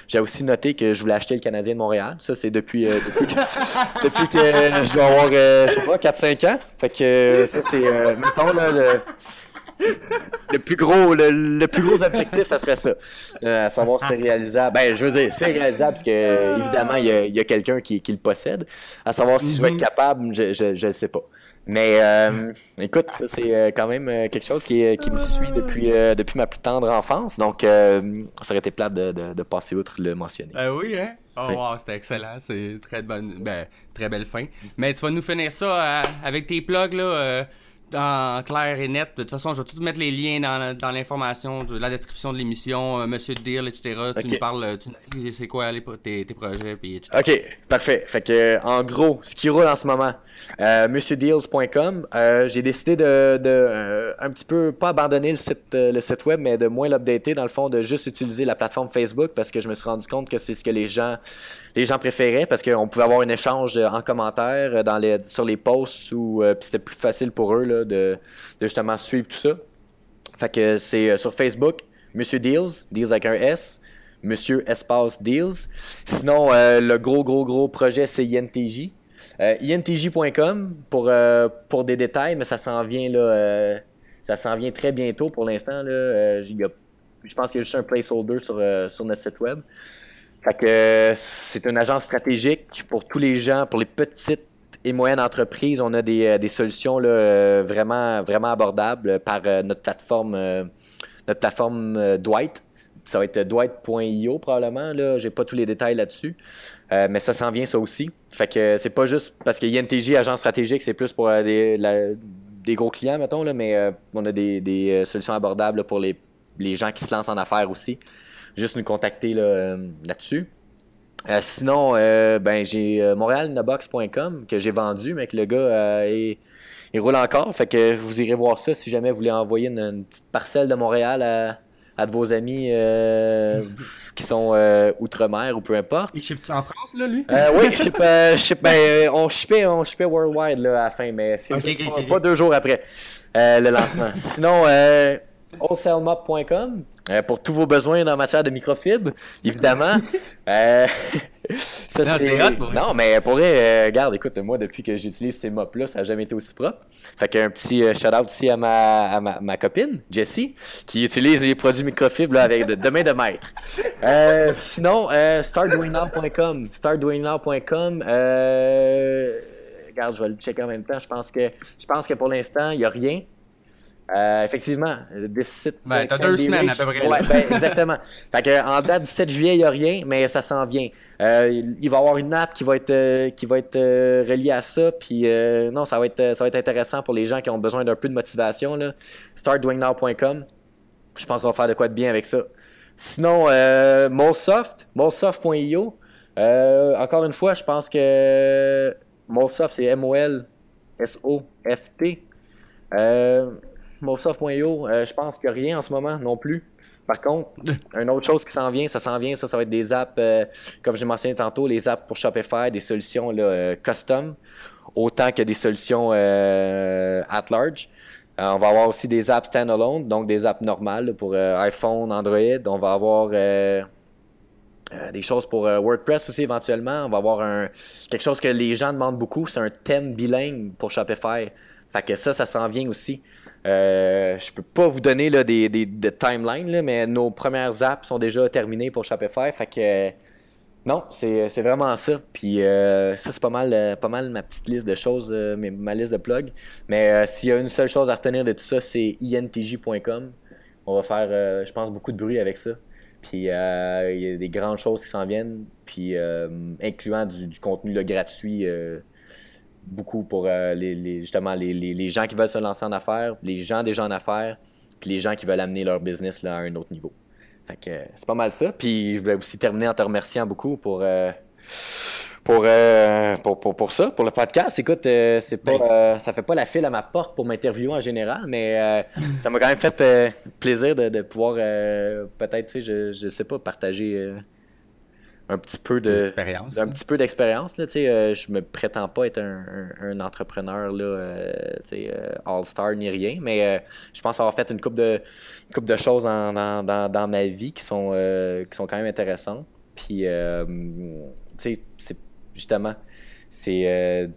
j'ai aussi noté que je voulais acheter le Canadien de Montréal. Ça, c'est depuis, depuis, que, depuis que je dois avoir, je sais pas, 4-5 ans. Fait que ça, c'est. mettons, là, le le plus gros le, plus gros objectif ça serait ça à savoir si c'est réalisable ben je veux dire c'est réalisable parce que évidemment il y a, quelqu'un qui, qui, le possède à savoir si je vais être mhm. capable je je, je sais pas mais euh, écoute, c'est euh, quand même euh, quelque chose qui, qui me suit depuis, depuis ma plus tendre enfance. Donc, ça aurait été plate de, de, passer outre le mentionner. oui, hein? Oh, wow, c'était excellent. C'est très bonne, ben, très belle fin. Mais tu vas nous finir ça avec tes plugs, là. En clair et net. De toute façon, je vais tout mettre les liens dans, dans l'information de la description de l'émission, euh, Monsieur Deal, etc. Tu nous parles, tu nous dis c'est quoi tes, tes, projets, puis etc. Ok, parfait. Fait que, en gros, ce qui roule en ce moment, euh, MonsieurDeals.com, euh, j'ai décidé de, de euh, un petit peu, pas abandonner le site, le site web, mais de moins l'updater, dans le fond, de juste utiliser la plateforme Facebook parce que je me suis rendu compte que c'est ce que les gens, les gens préféraient parce qu'on pouvait avoir un échange en commentaire dans les, sur les posts ou c'était plus facile pour eux là, de, justement suivre tout ça. C'est sur Facebook, Monsieur Deals, Deals avec un S, Monsieur Espace Deals. Sinon, le gros, gros, gros projet, c'est INTJ. Euh, INTJ.com pour, euh, pour des détails, mais ça s'en vient là. Euh, ça s'en vient très bientôt pour l'instant. Je pense qu'il y a juste un placeholder sur, sur notre site web. C'est une agence stratégique pour tous les gens, pour les petites et moyennes entreprises. On a des, des solutions là, vraiment, vraiment abordables par notre plateforme, notre plateforme Dwight ça va être Dwight.io probablement. Là, j'ai pas tous les détails là-dessus. Euh, mais ça s'en vient ça aussi. Fait que c'est pas juste parce que INTJ, agent stratégique, c'est plus pour euh, des, gros clients, mettons, là, mais euh, on a des, solutions abordables pour les, gens qui se lancent en affaires aussi. Juste nous contacter là, dessus sinon, ben j'ai montrealnabox.com que j'ai vendu, mais que le gars il roule encore. Fait que vous irez voir ça si jamais vous voulez envoyer une petite parcelle de Montréal à, à de vos amis euh, qui sont euh, outre-mer ou peu importe. Il ship en France, là, lui? Euh, oui, je ship, ben, on shippait on shippait worldwide là, à la fin, mais c'est pas, deux jours après le lancement. Sinon, wholesaleMop.com pour tous vos besoins en matière de microfibre, évidemment. Ça, non, c'est Non, mais pour vrai, euh, regarde, écoute, moi, depuis que j'utilise ces mops-là, ça n'a jamais été aussi propre. Fait qu'un petit euh, shout-out ici à ma, à ma, copine, Jessie, qui utilise les produits microfibres avec de, de main de maître. Euh, sinon, euh, startdoingnow.com. Startdoingnow.com. Euh, regarde, je vais le checker en même temps. Je pense que, je pense que pour l'instant, il n'y a rien. Euh, effectivement, des sites. Ben, t'as deux semaines à peu près. Ouais, ben, exactement. fait que, en date du 7 juillet, il n'y a rien, mais ça s'en vient. Euh, il va y avoir une app qui va être, euh, qui va être euh, reliée à ça. Puis, non, ça va, être, ça va être intéressant pour les gens qui ont besoin d'un peu de motivation. Là. Startdoingnow.com. Je pense qu'on va faire de quoi de bien avec ça. Sinon, euh, Molsoft, molsoft.io. encore une fois, je pense que Molsoft, c'est M-O-L-S-O-F-T. Euh, Microsoft.io, euh, je pense qu'il n'y a rien en ce moment non plus. Par contre, une autre chose qui s'en vient, ça s'en vient, ça, ça va être des apps, euh, comme j'ai mentionné tantôt, les apps pour Shopify, des solutions là, euh, custom, autant que des solutions at large. on va avoir aussi des apps standalone, donc des apps normales pour iPhone, Android. On va avoir des choses pour WordPress aussi éventuellement. On va avoir un, quelque chose que les gens demandent beaucoup, c'est un thème bilingue pour Shopify. Fait que ça, ça s'en vient aussi. Euh, je peux pas vous donner là, des, timelines, mais nos premières apps sont déjà terminées pour Shopify. Fait que non, c'est, vraiment ça. Puis euh, ça, c'est pas mal, euh, pas mal ma petite liste de choses, ma liste de plugs. Mais s'il y a une seule chose à retenir de tout ça, c'est intj.com. On va faire, je pense, beaucoup de bruit avec ça. Puis il y a des grandes choses qui s'en viennent, puis incluant du, contenu gratuit beaucoup pour euh, les, justement les, gens qui veulent se lancer en affaires, les gens déjà en affaires, puis les gens qui veulent amener leur business là, à un autre niveau. Fait que c'est pas mal ça. Puis je voulais aussi terminer en te remerciant beaucoup pour, euh, euh, pour, pour, pour, ça, pour le podcast. Écoute, c'est pas ça fait pas la file à ma porte pour m'interviewer en général, mais ça m'a quand même fait plaisir de, de pouvoir peut-être, je, je sais pas, partager un petit peu de un petit peu d'expérience là tu sais euh, je me prétends pas être un, entrepreneur là euh, tu sais euh, all star ni rien mais je pense avoir fait une coupe de coupe de choses dans, dans, ma vie qui sont qui sont quand même intéressantes. Puis tu sais c'est justement c'est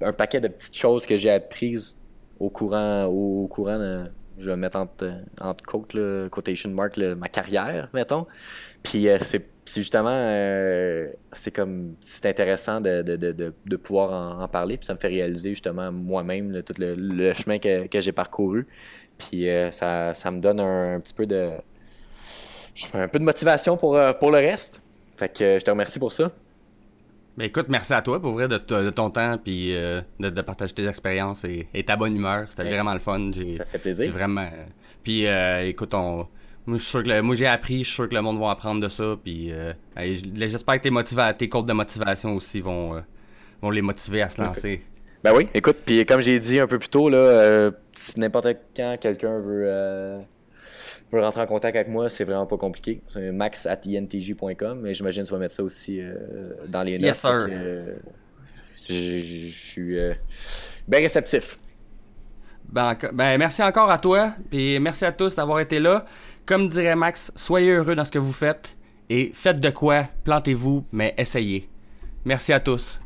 un paquet de petites choses que j'ai apprises au courant au, courant je vais mettre entre, entre quotation mark ma carrière mettons. Puis c'est c'est justement, euh, c'est comme, c'est intéressant de, de, de, de pouvoir en, parler, puis ça me fait réaliser justement moi-même tout le, chemin que, que j'ai parcouru. Puis euh, ça, ça, me donne un, petit peu de, un peu de motivation pour, euh, pour le reste. Fait que je te remercie pour ça. Ben écoute, merci à toi pour vrai de, ton temps puis euh, de, partager tes expériences et, ta bonne humeur. C'était vraiment le fun. Ça fait plaisir. Vraiment. Puis euh, écoute, on, moi, j'ai appris, je suis sûr que le monde va apprendre de ça. Puis j'espère que tes, motiva tes codes de motivation aussi vont, vont les motiver à se lancer. Ben oui, écoute, puis comme j'ai dit un peu plus tôt, là, si n'importe quand quelqu'un veut veux rentrer en contact avec moi, c'est vraiment pas compliqué. C'est max at intj.com, mais j'imagine que tu vas mettre ça aussi euh, dans les notes. Yes, sir. Euh, je suis euh, bien réceptif. Ben, ben, merci encore à toi, et merci à tous d'avoir été là. Comme dirait Max, soyez heureux dans ce que vous faites, et faites de quoi, plantez-vous, mais essayez. Merci à tous.